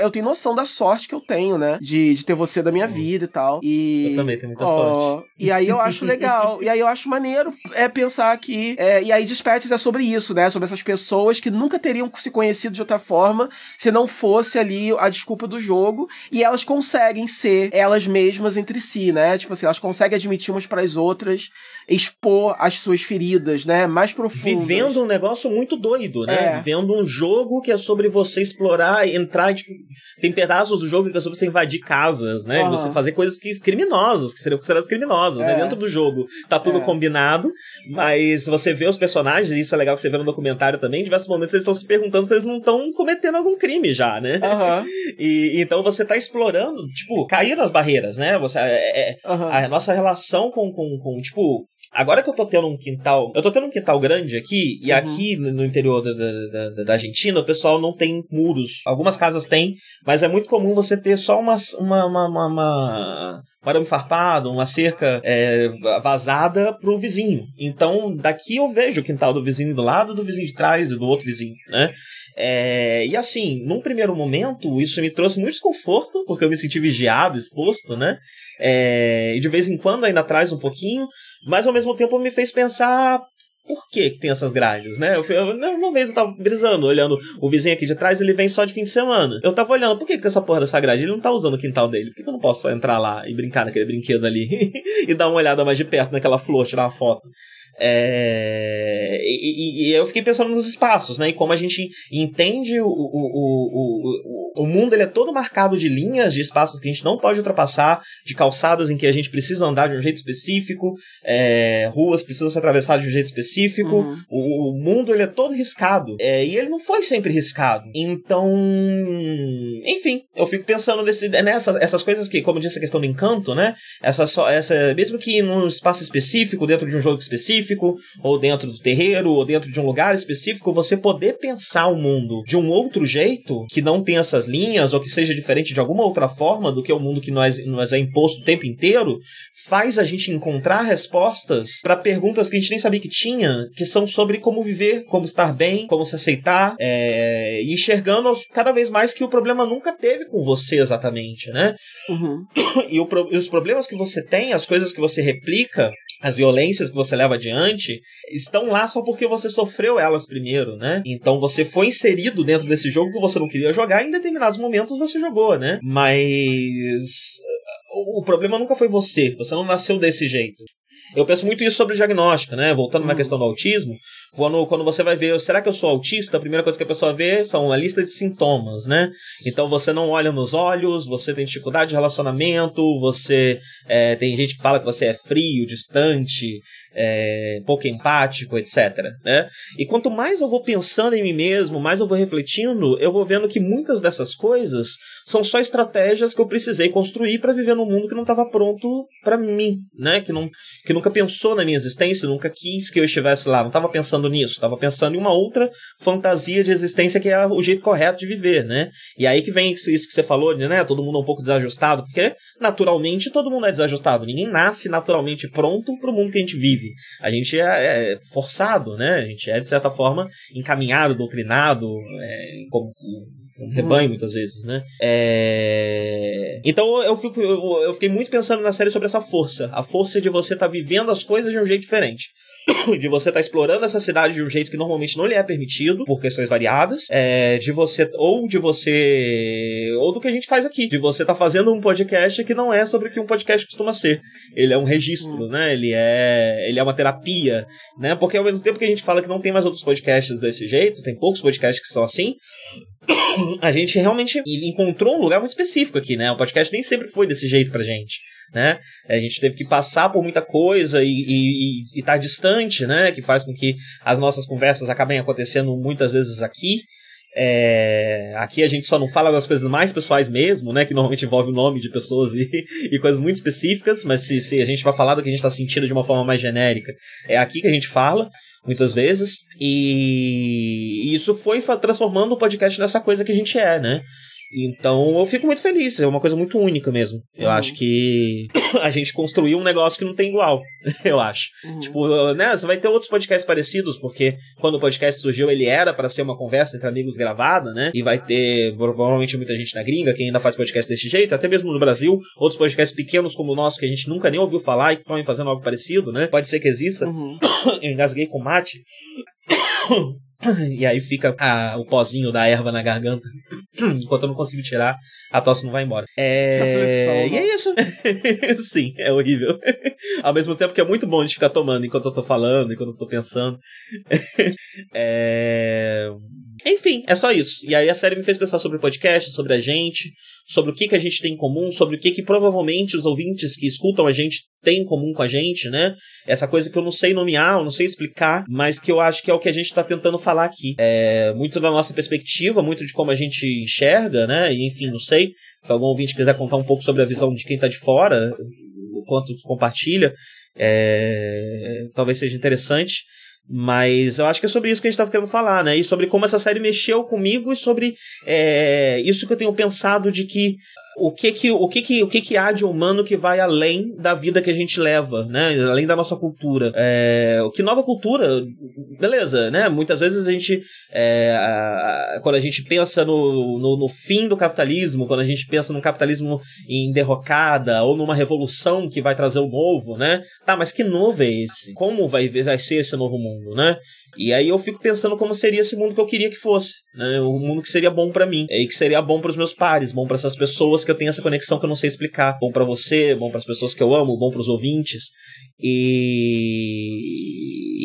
eu tenho noção da sorte que eu tenho, né? De, de ter você da minha vida e tal. E, eu também tenho muita sorte. E aí eu acho legal. e aí eu acho maneiro é pensar que. É, e aí Dispatches é sobre isso, né? Sobre essas pessoas que nunca teriam se conhecido de outra forma se não fosse ali a desculpa do jogo. E elas conseguem ser elas mesmas entre si, né? Tipo assim, elas conseguem admitir umas para as outras, expor as suas feridas, né? Mais profundas. Vivendo um negócio muito doido, né? É. Vendo um jogo que é sobre você explorar, entrar, tipo, tem pedaços do jogo que é sobre você invadir casas, né? Uhum. Você fazer coisas que criminosas, que seriam consideradas criminosas, né? é. né? Dentro do jogo tá tudo é. combinado, mas você vê os personagens, e isso é legal que você vê no documentário também, em diversos momentos eles estão se perguntando se eles não estão cometendo algum crime já, né? Uhum. E então você tá explorando, tipo, cair nas barreiras, né? Você, é, uhum. A nossa relação com, com, com, tipo, Agora que eu tô tendo um quintal. Eu tô tendo um quintal grande aqui, e uhum. aqui no interior da, da, da, Argentina, o pessoal não tem muros. Algumas casas têm, mas é muito comum você ter só uma, uma, uma, uma, um arame farpado, uma cerca é, vazada pro vizinho. Então, daqui eu vejo o quintal do vizinho do lado, do vizinho de trás e do outro vizinho, né? É, e assim, num primeiro momento, isso me trouxe muito desconforto, porque eu me senti vigiado, exposto, né? É, e de vez em quando ainda traz um pouquinho, mas ao mesmo tempo me fez pensar por que, que tem essas grades, né? Eu, eu, uma vez eu tava brisando, olhando o vizinho aqui de trás, ele vem só de fim de semana. Eu tava olhando, por que, que tem essa porra dessa grade? Ele não tá usando o quintal dele. Por que, que eu não posso entrar lá e brincar naquele brinquedo ali e dar uma olhada mais de perto naquela flor, tirar uma foto? É, e, e, e, eu fiquei pensando nos espaços, né? E como a gente entende o, o, o, o, o mundo, ele é todo marcado de linhas, de espaços que a gente não pode ultrapassar, de calçadas em que a gente precisa andar de um jeito específico, é, ruas precisam ser atravessadas de um jeito específico. Uhum. O, o, mundo, ele é todo riscado. É, e ele não foi sempre riscado. Então, enfim, eu fico pensando nesse, nessas essas coisas que, como disse a questão do encanto, né? Essa, essa, mesmo que num espaço específico, dentro de um jogo específico, específico, ou dentro do terreiro, ou dentro de um lugar específico, você poder pensar o mundo de um outro jeito, que não tem essas linhas, ou que seja diferente de alguma outra forma do que o mundo que nós, nós é imposto o tempo inteiro, faz a gente encontrar respostas para perguntas que a gente nem sabia que tinha, que são sobre como viver, como estar bem, como se aceitar, é, e enxergando cada vez mais que o problema nunca teve com você exatamente, né? Uhum. E, o, e os problemas que você tem, as coisas que você replica, as violências que você leva adiante estão lá só porque você sofreu elas primeiro, né? Então você foi inserido dentro desse jogo que você não queria jogar em determinados momentos você jogou, né? Mas o problema nunca foi você, você não nasceu desse jeito. Eu penso muito isso sobre diagnóstico, né? Voltando uhum. na questão do autismo, quando, quando você vai ver, será que eu sou autista? A primeira coisa que a pessoa vê são uma lista de sintomas, né? Então você não olha nos olhos, você tem dificuldade de relacionamento, você é, tem gente que fala que você é frio, distante, é, pouco empático, etc. Né? E quanto mais eu vou pensando em mim mesmo, mais eu vou refletindo, eu vou vendo que muitas dessas coisas são só estratégias que eu precisei construir para viver num mundo que não estava pronto para mim, né? Que, não, que nunca pensou na minha existência, nunca quis que eu estivesse lá, não estava pensando nisso, estava pensando em uma outra fantasia de existência que é o jeito correto de viver, né? E aí que vem isso que você falou, né? Todo mundo é um pouco desajustado, porque naturalmente todo mundo é desajustado. Ninguém nasce naturalmente pronto para o mundo que a gente vive. A gente é, é, forçado, né? A gente é, de certa forma, encaminhado, doutrinado, é, como um rebanho muitas vezes, né? É... Então eu, fico, eu, eu, fiquei muito pensando na série sobre essa força. A força de você estar tá vivendo as coisas de um jeito diferente. de você estar tá explorando essa cidade de um jeito que normalmente não lhe é permitido, por questões variadas, é, de você, ou de você, ou do que a gente faz aqui, de você estar tá fazendo um podcast que não é sobre o que um podcast costuma ser. Ele é um registro, hum. né? Ele é, ele é uma terapia, né? Porque ao mesmo tempo que a gente fala que não tem mais outros podcasts desse jeito, tem poucos podcasts que são assim, a gente realmente encontrou um lugar muito específico aqui, né? O podcast nem sempre foi desse jeito pra gente, né? A gente teve que passar por muita coisa e estar tá distante, né? Que faz com que as nossas conversas acabem acontecendo muitas vezes aqui. É, aqui a gente só não fala das coisas mais pessoais mesmo, né? Que normalmente envolve o nome de pessoas e, e coisas muito específicas, mas se, se a gente vai falar do que a gente está sentindo de uma forma mais genérica, é aqui que a gente fala muitas vezes. E isso foi transformando o podcast nessa coisa que a gente é, né? Então eu fico muito feliz, é uma coisa muito única mesmo. Eu uhum. acho que a gente construiu um negócio que não tem igual, eu acho. Uhum. Tipo, né, você vai ter outros podcasts parecidos, porque quando o podcast surgiu, ele era para ser uma conversa entre amigos gravada, né? E vai ter provavelmente muita gente na gringa que ainda faz podcast desse jeito, até mesmo no Brasil, outros podcasts pequenos como o nosso que a gente nunca nem ouviu falar e que estão fazendo algo parecido, né? Pode ser que exista. Uhum. Eu engasguei com mate. E aí fica a, o pozinho da erva na garganta. Enquanto eu não consigo tirar, a tosse não vai embora. É... Aflição, e é isso. Sim, é horrível. Ao mesmo tempo que é muito bom de ficar tomando enquanto eu tô falando, enquanto eu tô pensando. é... Enfim, é só isso. E aí a série me fez pensar sobre o podcast, sobre a gente, sobre o que, que a gente tem em comum, sobre o que, que provavelmente os ouvintes que escutam a gente têm em comum com a gente, né? Essa coisa que eu não sei nomear, eu não sei explicar, mas que eu acho que é o que a gente está tentando falar aqui. É muito da nossa perspectiva, muito de como a gente enxerga, né? E enfim, não sei. Se algum ouvinte quiser contar um pouco sobre a visão de quem está de fora, o quanto compartilha, é... talvez seja interessante. Mas eu acho que é sobre isso que a gente estava querendo falar, né? E sobre como essa série mexeu comigo e sobre é, isso que eu tenho pensado de que o que que, o que que o que que há de humano que vai além da vida que a gente leva, né? Além da nossa cultura. É, que nova cultura, beleza, né? Muitas vezes a gente, é, a, a, quando a gente pensa no, no, no, fim do capitalismo, quando a gente pensa num capitalismo em derrocada ou numa revolução que vai trazer o novo, né? Tá, mas que novo é esse? Como vai, vai ser esse novo mundo, né? E aí eu fico pensando como seria esse mundo que eu queria que fosse, né? O mundo que seria bom para mim e que seria bom para os meus pares, bom para essas pessoas que eu tenho essa conexão que eu não sei explicar, bom para você, bom para as pessoas que eu amo, bom para os ouvintes. E...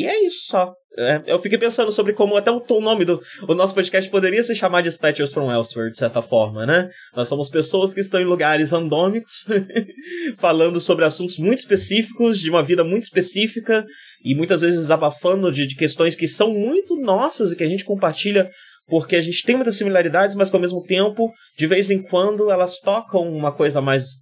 e é isso só. É, eu fiquei pensando sobre como até o, nome do o nosso podcast poderia se chamar Dispatchers from Elsewhere, de certa forma, né? Nós somos pessoas que estão em lugares randômicos, falando sobre assuntos muito específicos, de uma vida muito específica, e muitas vezes desabafando de, de questões que são muito nossas e que a gente compartilha porque a gente tem muitas similaridades, mas que ao mesmo tempo, de vez em quando, elas tocam uma coisa mais,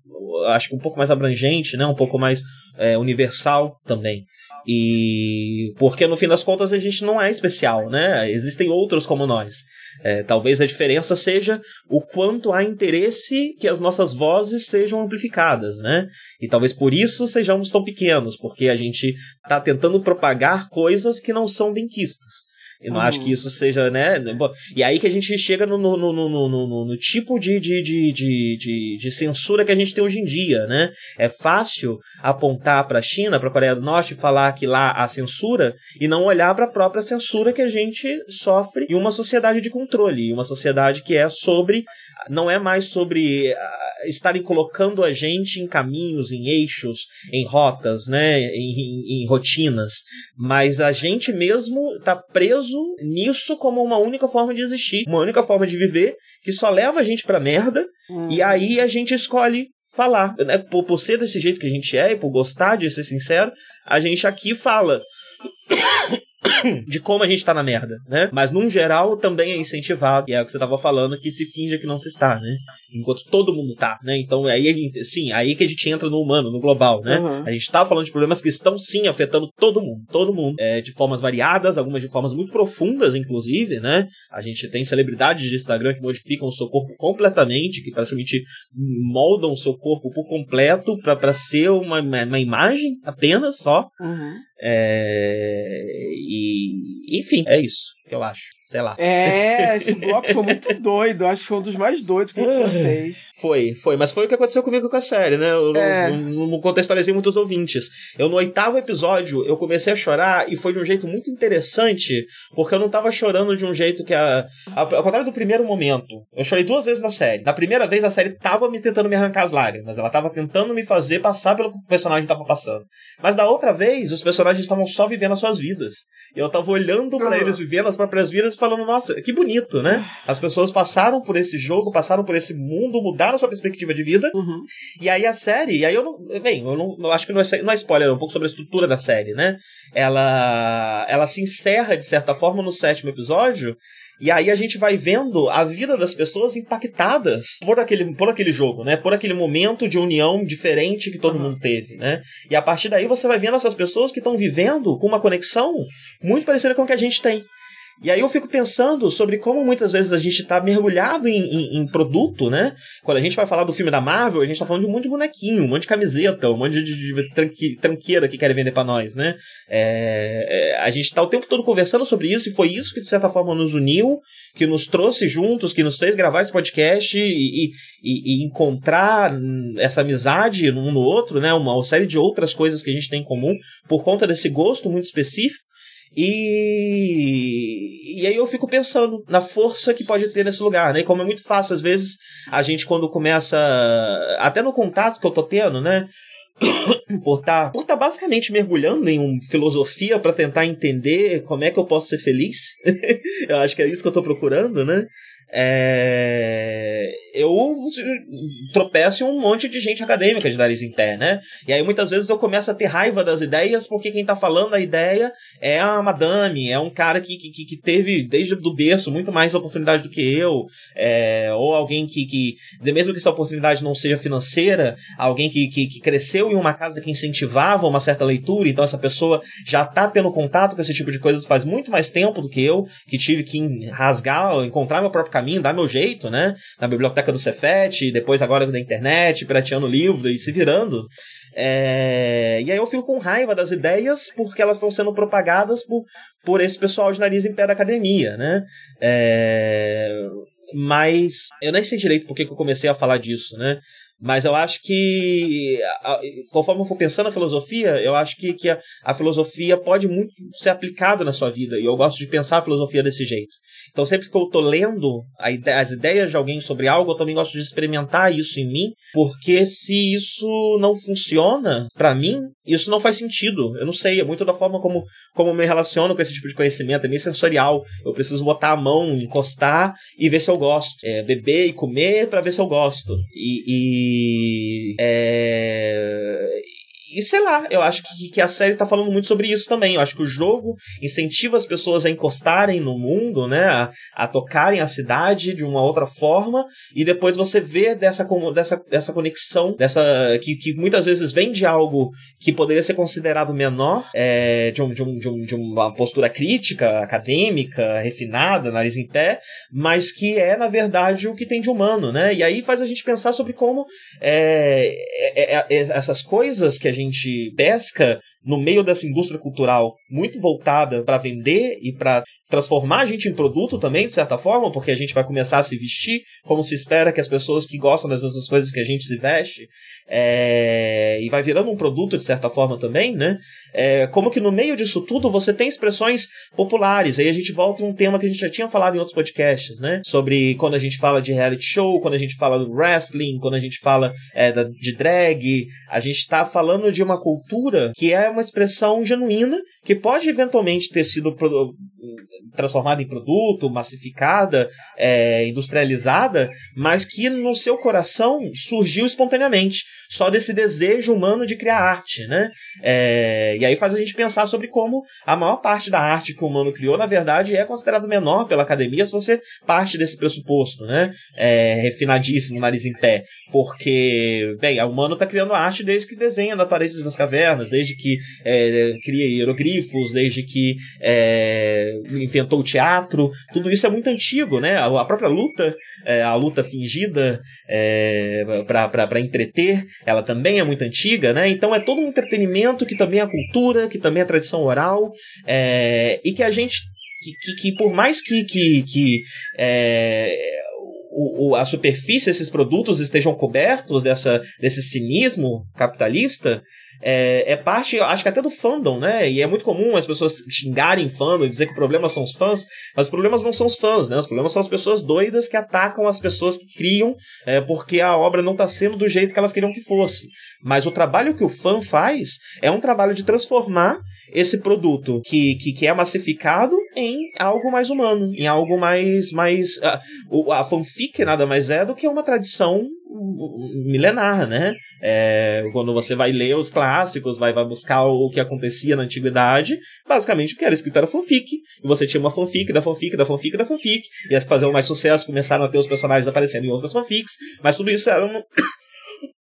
acho que um pouco mais abrangente, né? um pouco mais é, universal também. E porque no fim das contas a gente não é especial, né? Existem outros como nós. É, talvez a diferença seja o quanto há interesse que as nossas vozes sejam amplificadas, né? E talvez por isso sejamos tão pequenos, porque a gente está tentando propagar coisas que não são benquistas. Eu não uhum. acho que isso seja, né? E aí que a gente chega no, no, no, no, no tipo de, de, de, de, de, censura que a gente tem hoje em dia, né? É fácil apontar para a China, para a Coreia do Norte, e falar que lá há censura e não olhar para a própria censura que a gente sofre em uma sociedade de controle, uma sociedade que é sobre não é mais sobre uh, estarem colocando a gente em caminhos, em eixos, em rotas, né, em, em, em rotinas, mas a gente mesmo está preso nisso como uma única forma de existir, uma única forma de viver que só leva a gente para merda uhum. e aí a gente escolhe falar, né? por, por ser desse jeito que a gente é e por gostar de ser sincero, a gente aqui fala. de como a gente tá na merda, né? Mas, num geral, também é incentivado, e é o que você tava falando, que se finja que não se está, né? Enquanto todo mundo tá, né? Então, aí, sim, aí que a gente entra no humano, no global, né? Uhum. A gente tá falando de problemas que estão, sim, afetando todo mundo, todo mundo, é, de formas variadas, algumas de formas muito profundas, inclusive, né? A gente tem celebridades de Instagram que modificam o seu corpo completamente, que praticamente moldam o seu corpo por completo para ser uma, uma imagem apenas só. Uhum. É, e, enfim, é isso eu acho. Sei lá. É, esse bloco foi muito doido. Acho que foi um dos mais doidos que a gente já fez. Foi, foi. Mas foi o que aconteceu comigo com a série, né? Eu é. não, não contextualizei muitos ouvintes. Eu, no oitavo episódio, eu comecei a chorar e foi de um jeito muito interessante, porque eu não tava chorando de um jeito que a. a ao contrário do primeiro momento, eu chorei duas vezes na série. Na primeira vez, a série tava me tentando me arrancar as lágrimas. Ela tava tentando me fazer passar pelo que o personagem tava passando. Mas da outra vez, os personagens estavam só vivendo as suas vidas. E eu tava olhando para uhum. eles vivendo as próprias vidas e falando, nossa, que bonito, né? As pessoas passaram por esse jogo, passaram por esse mundo, mudaram sua perspectiva de vida. Uhum. E aí a série, e aí eu não. Bem, eu não eu acho que não é, não é spoiler, é um pouco sobre a estrutura da série, né? Ela, ela se encerra, de certa forma, no sétimo episódio. E aí a gente vai vendo a vida das pessoas impactadas por aquele, por aquele jogo, né? Por aquele momento de união diferente que todo uhum. mundo teve, né? E a partir daí você vai vendo essas pessoas que estão vivendo com uma conexão muito parecida com a que a gente tem. E aí eu fico pensando sobre como muitas vezes a gente está mergulhado em, em, em, produto, né? Quando a gente vai falar do filme da Marvel, a gente está falando de um monte de bonequinho, um monte de camiseta, um monte de, de, tranque, tranqueira que querem vender para nós, né? É, é, a gente está o tempo todo conversando sobre isso e foi isso que de certa forma nos uniu, que nos trouxe juntos, que nos fez gravar esse podcast e, e, e encontrar essa amizade um no outro, né? Uma, uma série de outras coisas que a gente tem em comum por conta desse gosto muito específico. E, e aí eu fico pensando na força que pode ter nesse lugar, né? E como é muito fácil, às vezes, a gente quando começa, até no contato que eu tô tendo, né? por estar tá, tá basicamente mergulhando em uma filosofia para tentar entender como é que eu posso ser feliz. eu acho que é isso que eu tô procurando, né? É, eu tropeço em um monte de gente acadêmica de nariz em pé, né? E aí muitas vezes eu começo a ter raiva das ideias porque quem tá falando a ideia é a madame, é um cara que, que, que teve desde o berço muito mais oportunidade do que eu, é, ou alguém que, que, mesmo que essa oportunidade não seja financeira, alguém que, que, que cresceu em uma casa que incentivava uma certa leitura, então essa pessoa já tá tendo contato com esse tipo de coisas faz muito mais tempo do que eu, que tive que rasgar, encontrar meu próprio caminho, meu jeito, né? Na biblioteca do Cefet, depois agora da internet, pirateando livro e se virando. É... E aí eu fico com raiva das ideias porque elas estão sendo propagadas por, por esse pessoal de nariz em pé da academia, né? É... Mas eu nem sei direito por que eu comecei a falar disso, né? Mas eu acho que, conforme eu for pensando na filosofia, eu acho que, que a, a, filosofia pode muito ser aplicada na sua vida. E eu gosto de pensar a filosofia desse jeito. Então, sempre que eu estou lendo as ideias de alguém sobre algo, eu também gosto de experimentar isso em mim, porque se isso não funciona para mim, isso não faz sentido. Eu não sei, é muito da forma como, como me relaciono com esse tipo de conhecimento, é meio sensorial. Eu preciso botar a mão, encostar e ver se eu gosto. É, beber e comer para ver se eu gosto. E. e é e sei lá, eu acho que, que a série tá falando muito sobre isso também. Eu acho que o jogo incentiva as pessoas a encostarem no mundo, né? A, a tocarem a cidade de uma outra forma. E depois você vê dessa, dessa, dessa conexão, dessa. Que, que muitas vezes vem de algo que poderia ser considerado menor, é, de, um, de, um, de, um, de uma postura crítica, acadêmica, refinada, nariz em pé, mas que é, na verdade, o que tem de humano, né? E aí faz a gente pensar sobre como é, é, é, é essas coisas que a gente pesca no meio dessa indústria cultural muito voltada para vender e para transformar a gente em produto também, de certa forma, porque a gente vai começar a se vestir como se espera que as pessoas que gostam das mesmas coisas que a gente se veste, é... e vai virando um produto de certa forma também, né? É... Como que no meio disso tudo você tem expressões populares. Aí a gente volta em um tema que a gente já tinha falado em outros podcasts, né? Sobre quando a gente fala de reality show, quando a gente fala do wrestling, quando a gente fala é, de drag, a gente está falando de uma cultura que é uma expressão genuína que pode eventualmente ter sido transformada em produto, massificada, é, industrializada, mas que no seu coração surgiu espontaneamente, só desse desejo humano de criar arte, né? É, e aí faz a gente pensar sobre como a maior parte da arte que o humano criou, na verdade, é considerado menor pela academia se você parte desse pressuposto, né? É, refinadíssimo, nariz em pé. Porque, bem, o humano está criando arte desde que desenha na parede das cavernas, desde que é, cria hieroglifos, desde que é, inventou o teatro, tudo isso é muito antigo, né? A, própria luta, é, a luta fingida é, para entreter, ela também é muito antiga, né? Então é todo um entretenimento que também é cultura, que também é tradição oral, é, e que a gente que, que, que, por mais que, que, que é, o, o, a superfície, esses produtos estejam cobertos dessa, desse cinismo capitalista, é, é, parte, acho que até do fandom, né? E é muito comum as pessoas xingarem fandom dizer que o problema são os fãs, mas os problemas não são os fãs, né? Os problemas são as pessoas doidas que atacam as pessoas que criam é, porque a obra não está sendo do jeito que elas queriam que fosse. Mas o trabalho que o fã faz é um trabalho de transformar esse produto que, que, que é massificado em algo mais humano, em algo mais. mais a, a fanfic nada mais é do que uma tradição milenar, né? É, quando você vai ler os clássicos, vai, vai buscar o que acontecia na antiguidade, basicamente o que era escrito era fanfic, e você tinha uma fanfic da fanfic da fanfic da fanfic, e as que faziam mais sucesso começaram a ter os personagens aparecendo em outras fanfics, mas tudo isso era um,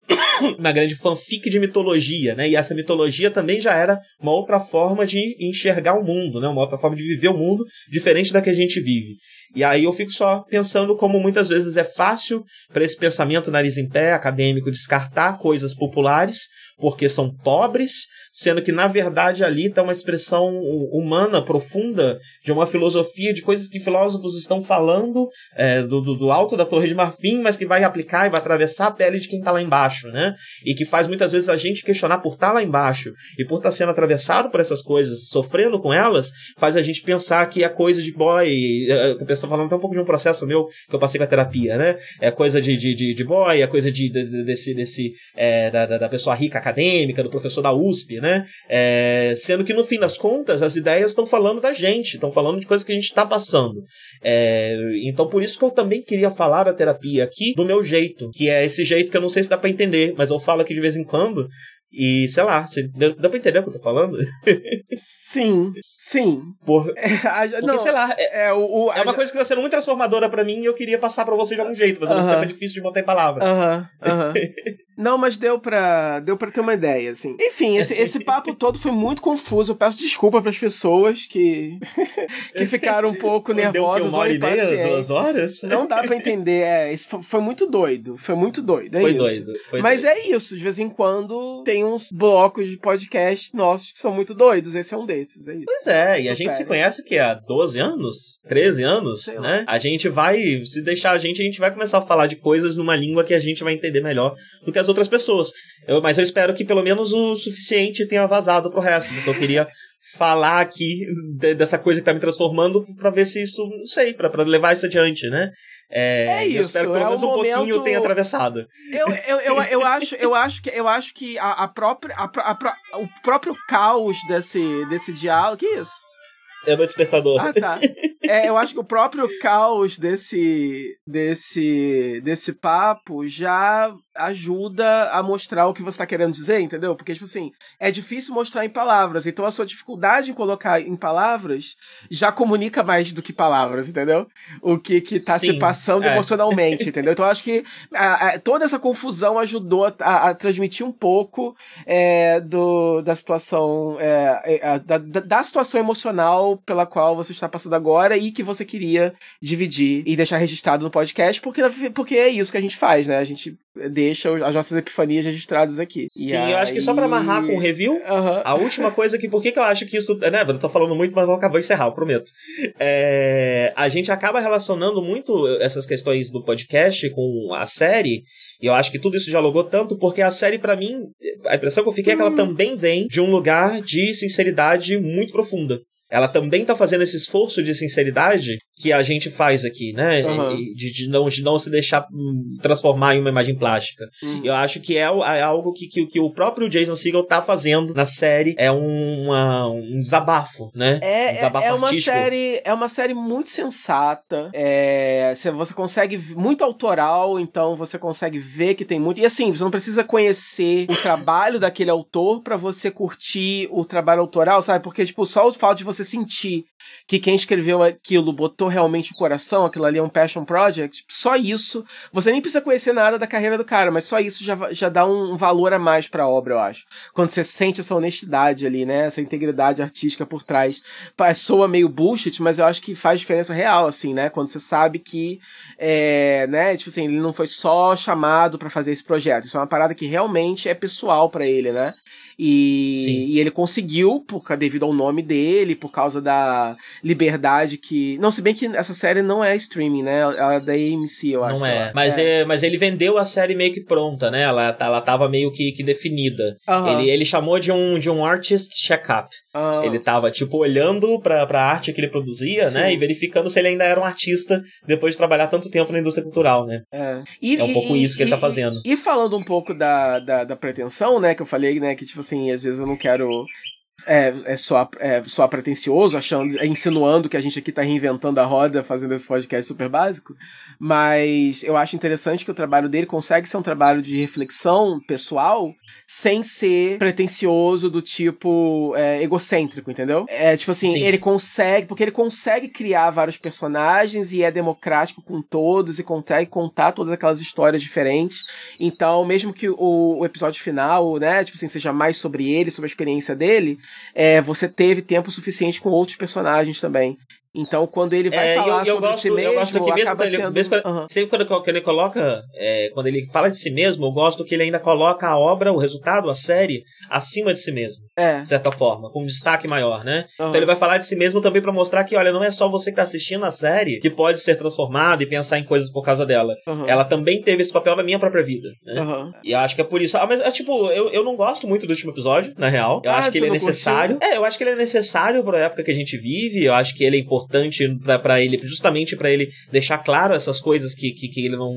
uma grande fanfic de mitologia, né? E essa mitologia também já era uma outra forma de enxergar o mundo, né? Uma outra forma de viver o mundo diferente da que a gente vive. E aí eu fico só pensando como muitas vezes é fácil para esse pensamento nariz em pé acadêmico descartar coisas populares porque são pobres, sendo que na verdade ali está uma expressão humana profunda de uma filosofia de coisas que filósofos estão falando é, do, do, do, alto da Torre de Marfim, mas que vai aplicar e vai atravessar a pele de quem está lá embaixo, né? E que faz muitas vezes a gente questionar por estar tá lá embaixo e por estar tá sendo atravessado por essas coisas, sofrendo com elas, faz a gente pensar que é coisa de boy. Eu tô pensando, falando até um pouco de um processo meu que eu passei com a terapia, né? É coisa de, de, de, de boy, é coisa de, de desse, desse é, da, da pessoa rica acadêmica, do professor da USP, né? É, sendo que no fim das contas as ideias estão falando da gente, estão falando de coisas que a gente está passando. É, então por isso que eu também queria falar da terapia aqui do meu jeito, que é esse jeito que eu não sei se dá para entender, mas eu falo aqui de vez em quando. E, sei lá, você, dá, dá pra entender o que eu tô falando? Sim, sim. Por, é, a, porque, não, sei lá, é, é, o, o, é uma a, coisa que tá sendo muito transformadora para mim e eu queria passar para você de algum jeito, mas uh -huh. mesmo tempo é difícil de botar em palavras. Aham, uh aham. -huh, uh -huh. Não, mas deu pra, deu pra ter uma ideia, assim. Enfim, esse, esse papo todo foi muito confuso. Eu peço desculpa pras pessoas que, que ficaram um pouco nervosas ou impacientes. duas horas? Não dá pra entender. É, isso foi, foi muito doido. Foi muito doido. É foi isso. doido. Foi mas doido. é isso. De vez em quando tem uns blocos de podcast nossos que são muito doidos. Esse é um desses. É isso. Pois é, e a gente se conhece que há 12 anos? 13 anos, Sei né? Lá. A gente vai, se deixar a gente, a gente vai começar a falar de coisas numa língua que a gente vai entender melhor do que as outras pessoas. Eu, mas eu espero que pelo menos o suficiente tenha vazado pro resto. Então eu queria falar aqui de, dessa coisa que tá me transformando para ver se isso, não sei, para levar isso adiante, né? É, é isso. Eu espero que pelo é menos um momento... pouquinho tenha atravessado. Eu, eu, eu, eu, acho, eu acho que eu acho que a, a própria a, a, o próprio caos desse desse diálogo, que isso? É meu despertador. Ah, tá. É, eu acho que o próprio caos desse, desse, desse papo já ajuda a mostrar o que você está querendo dizer, entendeu? Porque, tipo assim, é difícil mostrar em palavras. Então a sua dificuldade em colocar em palavras já comunica mais do que palavras, entendeu? O que que tá Sim, se passando é. emocionalmente, entendeu? Então eu acho que a, a, toda essa confusão ajudou a, a transmitir um pouco é, do, da situação, é, é da, da situação emocional pela qual você está passando agora e que você queria dividir e deixar registrado no podcast, porque, porque é isso que a gente faz, né? A gente deixa as nossas epifanias registradas aqui. Sim, aí... eu acho que só pra amarrar com o review, uhum. a última coisa que, por que, que eu acho que isso. Né, eu tô falando muito, mas vou acabar de encerrar, eu prometo. É, a gente acaba relacionando muito essas questões do podcast com a série. E eu acho que tudo isso dialogou tanto porque a série, para mim, a impressão que eu fiquei hum. é que ela hum. também vem de um lugar de sinceridade muito profunda ela também tá fazendo esse esforço de sinceridade que a gente faz aqui, né? Uhum. De, de, não, de não se deixar hum, transformar em uma imagem plástica. Uhum. Eu acho que é, é algo que, que, que, o próprio Jason Segel tá fazendo na série. É uma, um desabafo, né? É, um desabafo é, é uma série É uma série muito sensata. É, você consegue... Muito autoral, então você consegue ver que tem muito... E assim, você não precisa conhecer o trabalho daquele autor para você curtir o trabalho autoral, sabe? Porque, tipo, só o fato de você sentir que quem escreveu aquilo botou realmente o coração, aquilo ali é um passion project, só isso, você nem precisa conhecer nada da carreira do cara, mas só isso já, já dá um valor a mais pra obra, eu acho. Quando você sente essa honestidade ali, né, essa integridade artística por trás. Soa meio bullshit, mas eu acho que faz diferença real, assim, né, quando você sabe que, é, né, tipo assim, ele não foi só chamado para fazer esse projeto, isso é uma parada que realmente é pessoal para ele, né. E, e, ele conseguiu, por, devido ao nome dele, por causa da liberdade que. Não, se bem que essa série não é streaming, né? Ela é da AMC, eu acho. Não é. Mas, é. é. mas ele vendeu a série meio que pronta, né? Ela, ela tava meio que, que definida. Uhum. Ele, ele chamou de um, de um artist check-up. Uhum. Ele tava, tipo, olhando pra, pra arte que ele produzia, né? Sim. né? E verificando se ele ainda era um artista depois de trabalhar tanto tempo na indústria cultural, né? É, e, é um pouco e, isso que e, ele tá fazendo. E, falando um pouco da, da, da pretensão, né? Que eu falei, né? Que, tipo assim, às vezes eu não quero é, é, só, é só pretencioso, achando, insinuando que a gente aqui tá reinventando a roda fazendo esse podcast super básico, mas eu acho interessante que o trabalho dele consegue ser um trabalho de reflexão pessoal sem ser pretencioso do tipo é, egocêntrico, entendeu? É tipo assim, Sim. ele consegue, porque ele consegue criar vários personagens e é democrático com todos e consegue contar todas aquelas histórias diferentes. Então, mesmo que o, o episódio final, né, tipo assim, seja mais sobre ele, sobre a experiência dele, é, você teve tempo suficiente com outros personagens também. Então, quando ele vai é, falar eu, eu sobre gosto, si mesmo, eu gosto que mesmo, ele, sendo... mesmo quando, uhum. sempre quando ele coloca, é, quando ele fala de si mesmo, eu gosto que ele ainda coloca a obra, o resultado, a série, acima de si mesmo. É. De certa forma, com um destaque maior, né? Uhum. Então ele vai falar de si mesmo também para mostrar que, olha, não é só você que tá assistindo a série que pode ser transformado e pensar em coisas por causa dela. Uhum. Ela também teve esse papel na minha própria vida, né? E eu acho que é por isso. Ah, mas, é, tipo, eu, eu não gosto muito do último episódio, na real. Eu ah, acho que ele é necessário. Curtiu? É, eu acho que ele é necessário pra época que a gente vive. Eu acho que ele é importante importante para ele, justamente para ele deixar claro essas coisas que, que, que ele não,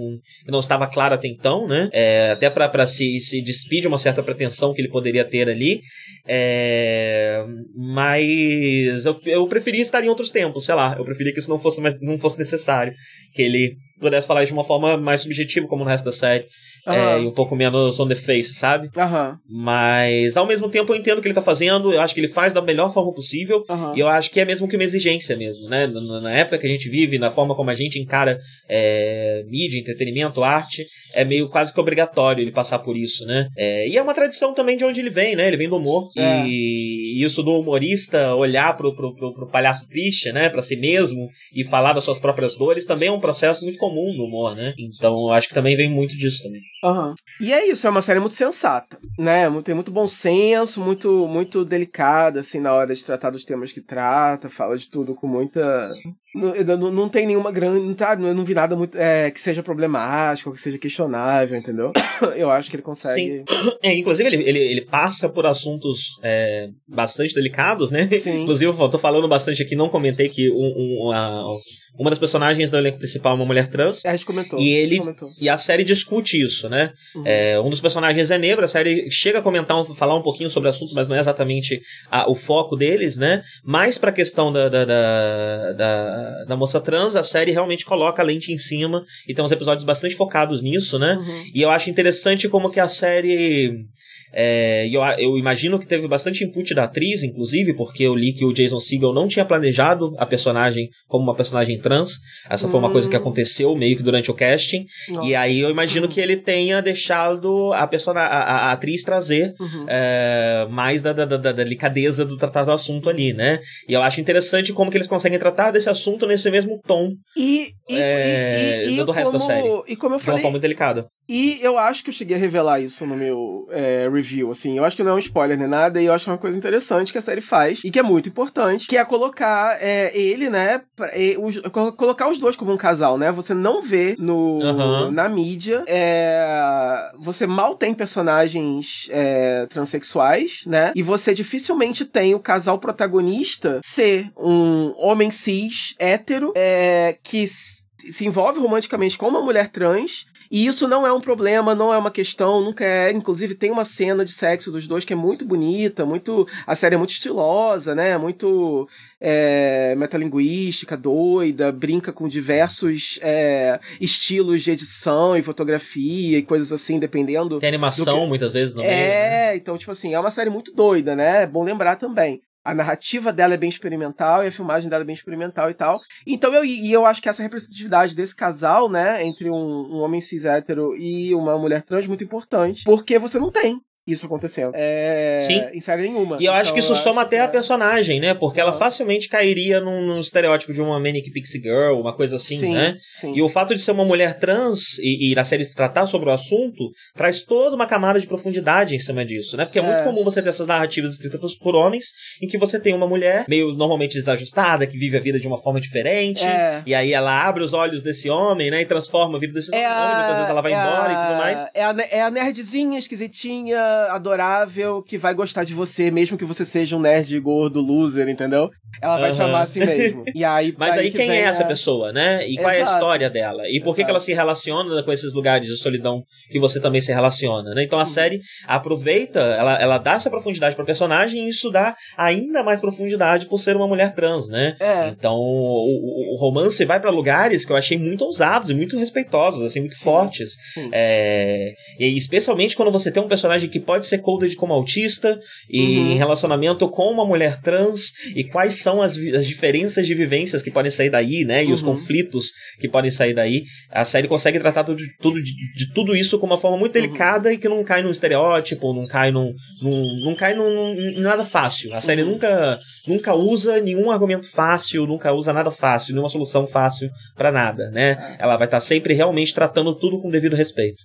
que não estava claro até então, né? É, até para se, se despir de uma certa pretensão que ele poderia ter ali. É, mas eu, eu preferia estar em outros tempos, sei lá. Eu preferia que isso não fosse, mais, não fosse necessário. Que ele pudesse falar de uma forma mais subjetiva, como no resto da série. Uhum. É, e um pouco menos on the face, sabe? Uhum. Mas, ao mesmo tempo, eu entendo o que ele tá fazendo, eu acho que ele faz da melhor forma possível, uhum. e eu acho que é mesmo que uma exigência mesmo, né? Na época que a gente vive, na forma como a gente encara é, mídia, entretenimento, arte, é meio quase que obrigatório ele passar por isso, né? É, e é uma tradição também de onde ele vem, né? Ele vem do humor, é. e isso do humorista olhar pro, pro, pro, pro palhaço triste, né? Pra si mesmo, e falar das suas próprias dores, também é um processo muito comum no humor, né? Então, eu acho que também vem muito disso também. Uhum. E é isso, é uma série muito sensata, né? Tem muito bom senso, muito muito delicada, assim, na hora de tratar dos temas que trata, fala de tudo com muita não, não, não, tem nenhuma grande. Sabe, eu não vi nada muito é, que seja problemático, que seja questionável, entendeu? eu acho que ele consegue. Sim. É, inclusive, ele, ele, ele passa por assuntos é, bastante delicados, né? Sim. Inclusive, eu tô falando bastante aqui, não comentei que um, um, uma, uma das personagens do elenco principal é uma mulher trans. É, a gente comentou. E ele. Comentou. E a série discute isso, né? Uhum. É, um dos personagens é negro, a série chega a comentar, falar um pouquinho sobre assuntos, mas não é exatamente a, o foco deles, né? Mais pra questão da, da, da, da da, moça trans, a série realmente coloca a lente em cima e tem uns episódios bastante focados nisso, né? Uhum. E eu acho interessante como que a série é, eu, eu imagino que teve bastante input da atriz, inclusive, porque eu li que o Jason Segel não tinha planejado a personagem como uma personagem trans. Essa foi uma coisa que hum. aconteceu meio que durante o casting. Nossa. E aí eu imagino que ele tenha deixado a, persona, a, a atriz trazer uhum. é, mais da, da, da, da, delicadeza do tratado do assunto ali, né? E eu acho interessante como que eles conseguem tratar desse assunto nesse mesmo tom e, e, é, e, e do resto como, da série. E como eu falei, de uma forma muito delicada. E eu acho que eu cheguei a revelar isso no meu é, review, assim. Eu acho que não é um spoiler nem nada, e eu acho uma coisa interessante que a série faz, e que é muito importante, que é colocar é, ele, né, e, os, colocar os dois como um casal, né? Você não vê no, uhum. na mídia, é, você mal tem personagens é, transexuais, né? E você dificilmente tem o casal protagonista ser um homem cis, hétero, é, que se envolve romanticamente com uma mulher trans e isso não é um problema, não é uma questão, nunca é. Inclusive, tem uma cena de sexo dos dois que é muito bonita, muito. A série é muito estilosa, né? Muito é, metalinguística, doida, brinca com diversos é, estilos de edição e fotografia e coisas assim, dependendo. Tem animação, que... muitas vezes, no É, meio, né? então, tipo assim, é uma série muito doida, né? É bom lembrar também a narrativa dela é bem experimental e a filmagem dela é bem experimental e tal. Então eu, e eu acho que essa representatividade desse casal, né, entre um, um homem cis hétero e uma mulher trans é muito importante, porque você não tem isso acontecendo. É... Sim. Em série nenhuma. E eu acho então, que isso soma até é... a personagem, né? Porque ela facilmente cairia num, num, estereótipo de uma Manic Pixie Girl, uma coisa assim, sim, né? Sim. E o fato de ser uma mulher trans e, e, na série tratar sobre o assunto traz toda uma camada de profundidade em cima disso, né? Porque é, é. muito comum você ter essas narrativas escritas por, por, homens em que você tem uma mulher meio normalmente desajustada, que vive a vida de uma forma diferente, é. e aí ela abre os olhos desse homem, né? E transforma a vida desse é homem, muitas vezes ela vai é embora a... e tudo mais. É a, é a nerdzinha esquisitinha, adorável que vai gostar de você, mesmo que você seja um nerd gordo, loser, entendeu? Ela vai uhum. te amar assim mesmo. E aí, Mas aí que quem é essa a... pessoa, né? E qual Exato. é a história dela? E por que, que ela se relaciona com esses lugares de solidão que você também se relaciona, né? Então a uhum. série aproveita, ela, ela dá essa profundidade pra personagem e isso dá ainda mais profundidade por ser uma mulher trans, né? É. Então o, o, romance vai para lugares que eu achei muito ousados e muito respeitosos, assim, muito Sim. fortes. Sim. É... E especialmente quando você tem um personagem que pode ser coded como autista e uhum. em relacionamento com uma mulher trans e quais são as, as diferenças de vivências que podem sair daí, né? E uhum. os conflitos que podem sair daí. A série consegue tratar tudo, tudo de, de, tudo isso com uma forma muito uhum. delicada uhum. e que não cai num estereótipo, não cai num. num não cai num, num, nada fácil. A série uhum. nunca, nunca usa nenhum argumento fácil, nunca usa nada fácil, nenhuma solução fácil para nada, né? É. Ela vai estar tá sempre realmente tratando tudo com devido respeito.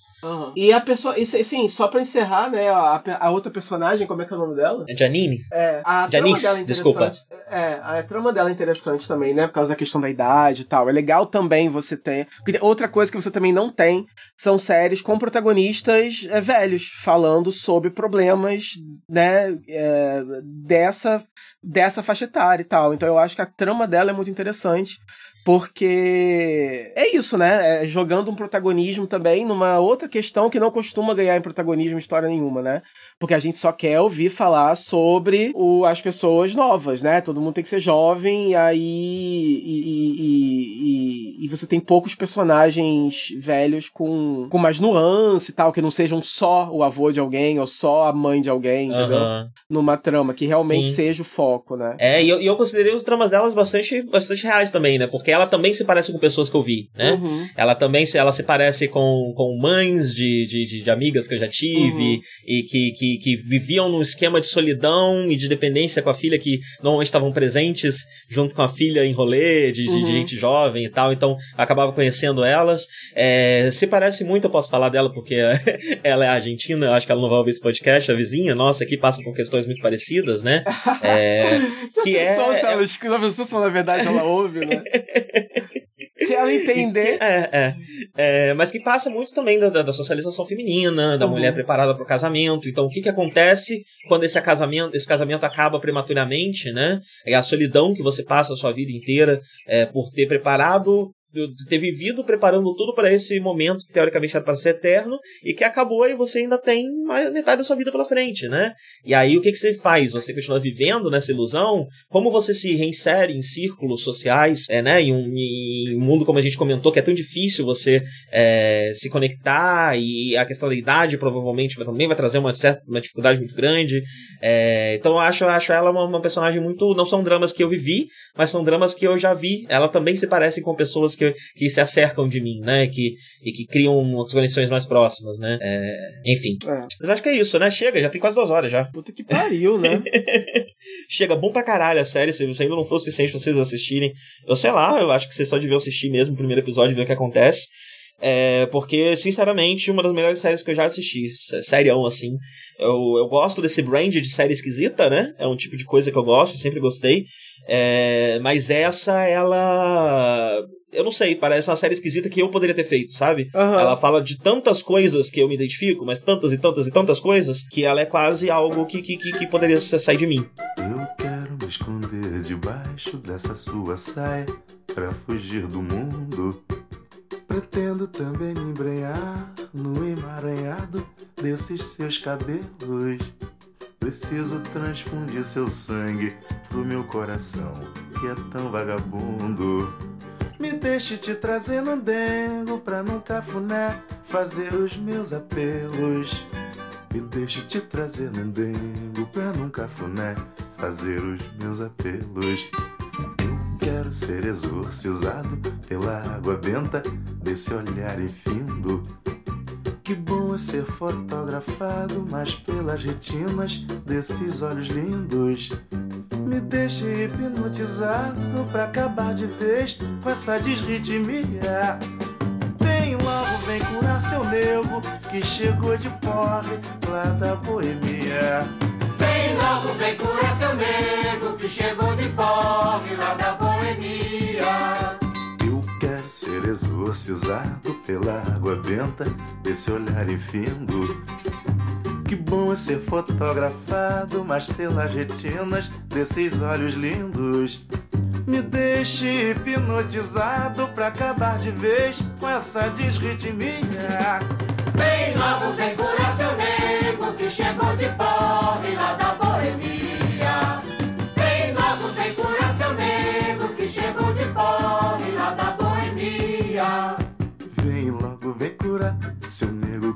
E a pessoa, e, sim, só pra encerrar, né, a, a outra personagem, como é que é o nome dela? É Janine? É. A Janice, desculpa. É, a trama dela é interessante também, né? Por causa da questão da idade e tal. É legal também você ter. Outra coisa que você também não tem são séries com protagonistas é, velhos, falando sobre problemas, né? É, dessa, dessa faixa etária e tal. Então eu acho que a trama dela é muito interessante. Porque é isso, né? É jogando um protagonismo também numa outra questão que não costuma ganhar em protagonismo história nenhuma, né? Porque a gente só quer ouvir falar sobre o, as pessoas novas, né? Todo mundo tem que ser jovem, e aí. E, e, e, e você tem poucos personagens velhos com, com mais nuance e tal, que não sejam só o avô de alguém ou só a mãe de alguém, entendeu? Numa trama, que realmente Sim. seja o foco, né? É, e eu, eu considerei os tramas delas bastante, bastante reais também, né? Porque ela também se parece com pessoas que eu vi, né? Uhum. Ela também se, ela se parece com, com mães de, de, de amigas que eu já tive uhum. e que, que, que viviam num esquema de solidão e de dependência com a filha que normalmente estavam presentes junto com a filha em rolê de, uhum. de, gente jovem e tal, então acabava conhecendo elas. É, se parece muito, eu posso falar dela porque ela é argentina, eu acho que ela não vai ouvir esse podcast, a vizinha nossa aqui passa por questões muito parecidas, né? É, que é, se ela, é... se na verdade ela ouve, né? Se ela entender. É, é, é, Mas que passa muito também da, da socialização feminina, da uhum. mulher preparada para o casamento. Então, o que, que acontece quando esse casamento, esse casamento acaba prematuramente, né? É a solidão que você passa a sua vida inteira é, por ter preparado de ter vivido preparando tudo para esse momento que teoricamente era para ser eterno e que acabou e você ainda tem mais metade da sua vida pela frente, né? E aí o que, que você faz? Você continua vivendo nessa ilusão? Como você se reinsere em círculos sociais, é, né? Em um, em um mundo como a gente comentou que é tão difícil você é, se conectar e a questão da idade provavelmente também vai trazer uma certa uma dificuldade muito grande. É, então eu acho, acho ela uma, uma personagem muito não são dramas que eu vivi, mas são dramas que eu já vi. Ela também se parece com pessoas que que, que se acercam de mim, né? Que, e que criam conexões mais próximas, né? É, enfim. É. Mas acho que é isso, né? Chega, já tem quase duas horas já. Puta que pariu, né? Chega, bom pra caralho a série. Se ainda não for suficiente pra vocês assistirem, eu sei lá, eu acho que vocês só deviam assistir mesmo o primeiro episódio e ver o que acontece. É, porque, sinceramente, uma das melhores séries que eu já assisti. Serião, assim. Eu, eu gosto desse brand de série esquisita, né? É um tipo de coisa que eu gosto, sempre gostei. É, mas essa, ela eu não sei, parece uma série esquisita que eu poderia ter feito, sabe? Uhum. Ela fala de tantas coisas que eu me identifico, mas tantas e tantas e tantas coisas, que ela é quase algo que, que, que, que poderia sair de mim. Eu quero me esconder debaixo dessa sua saia pra fugir do mundo. Pretendo também me embrenhar no emaranhado desses seus cabelos. Preciso transfundir seu sangue pro meu coração, que é tão vagabundo. Me deixe te trazer no dengo pra num cafuné fazer os meus apelos. Me deixe te trazer no dengo pra num cafuné fazer os meus apelos. Eu quero ser exorcizado pela água benta desse olhar infindo. Ser fotografado, mas pelas retinas desses olhos lindos. Me deixe hipnotizado pra acabar de vez com essa desritmia. Vem logo, vem curar seu nervo que chegou de porre lá da boemia. Vem logo, vem curar seu nego que chegou de porre lá da boemia. Exorcizado pela água benta desse olhar infindo que bom é ser fotografado, mas pelas retinas desses olhos lindos. Me deixe hipnotizado pra acabar de vez com essa desritmia. Vem logo, vem curar seu nego que chegou de porre lá da boemia.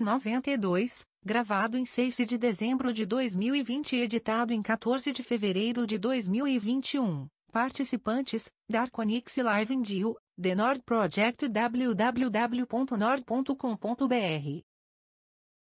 92, gravado em 6 de dezembro de 2020 e editado em 14 de fevereiro de 2021. Participantes: Darkonix Live Indio, The Nord Project www.nord.com.br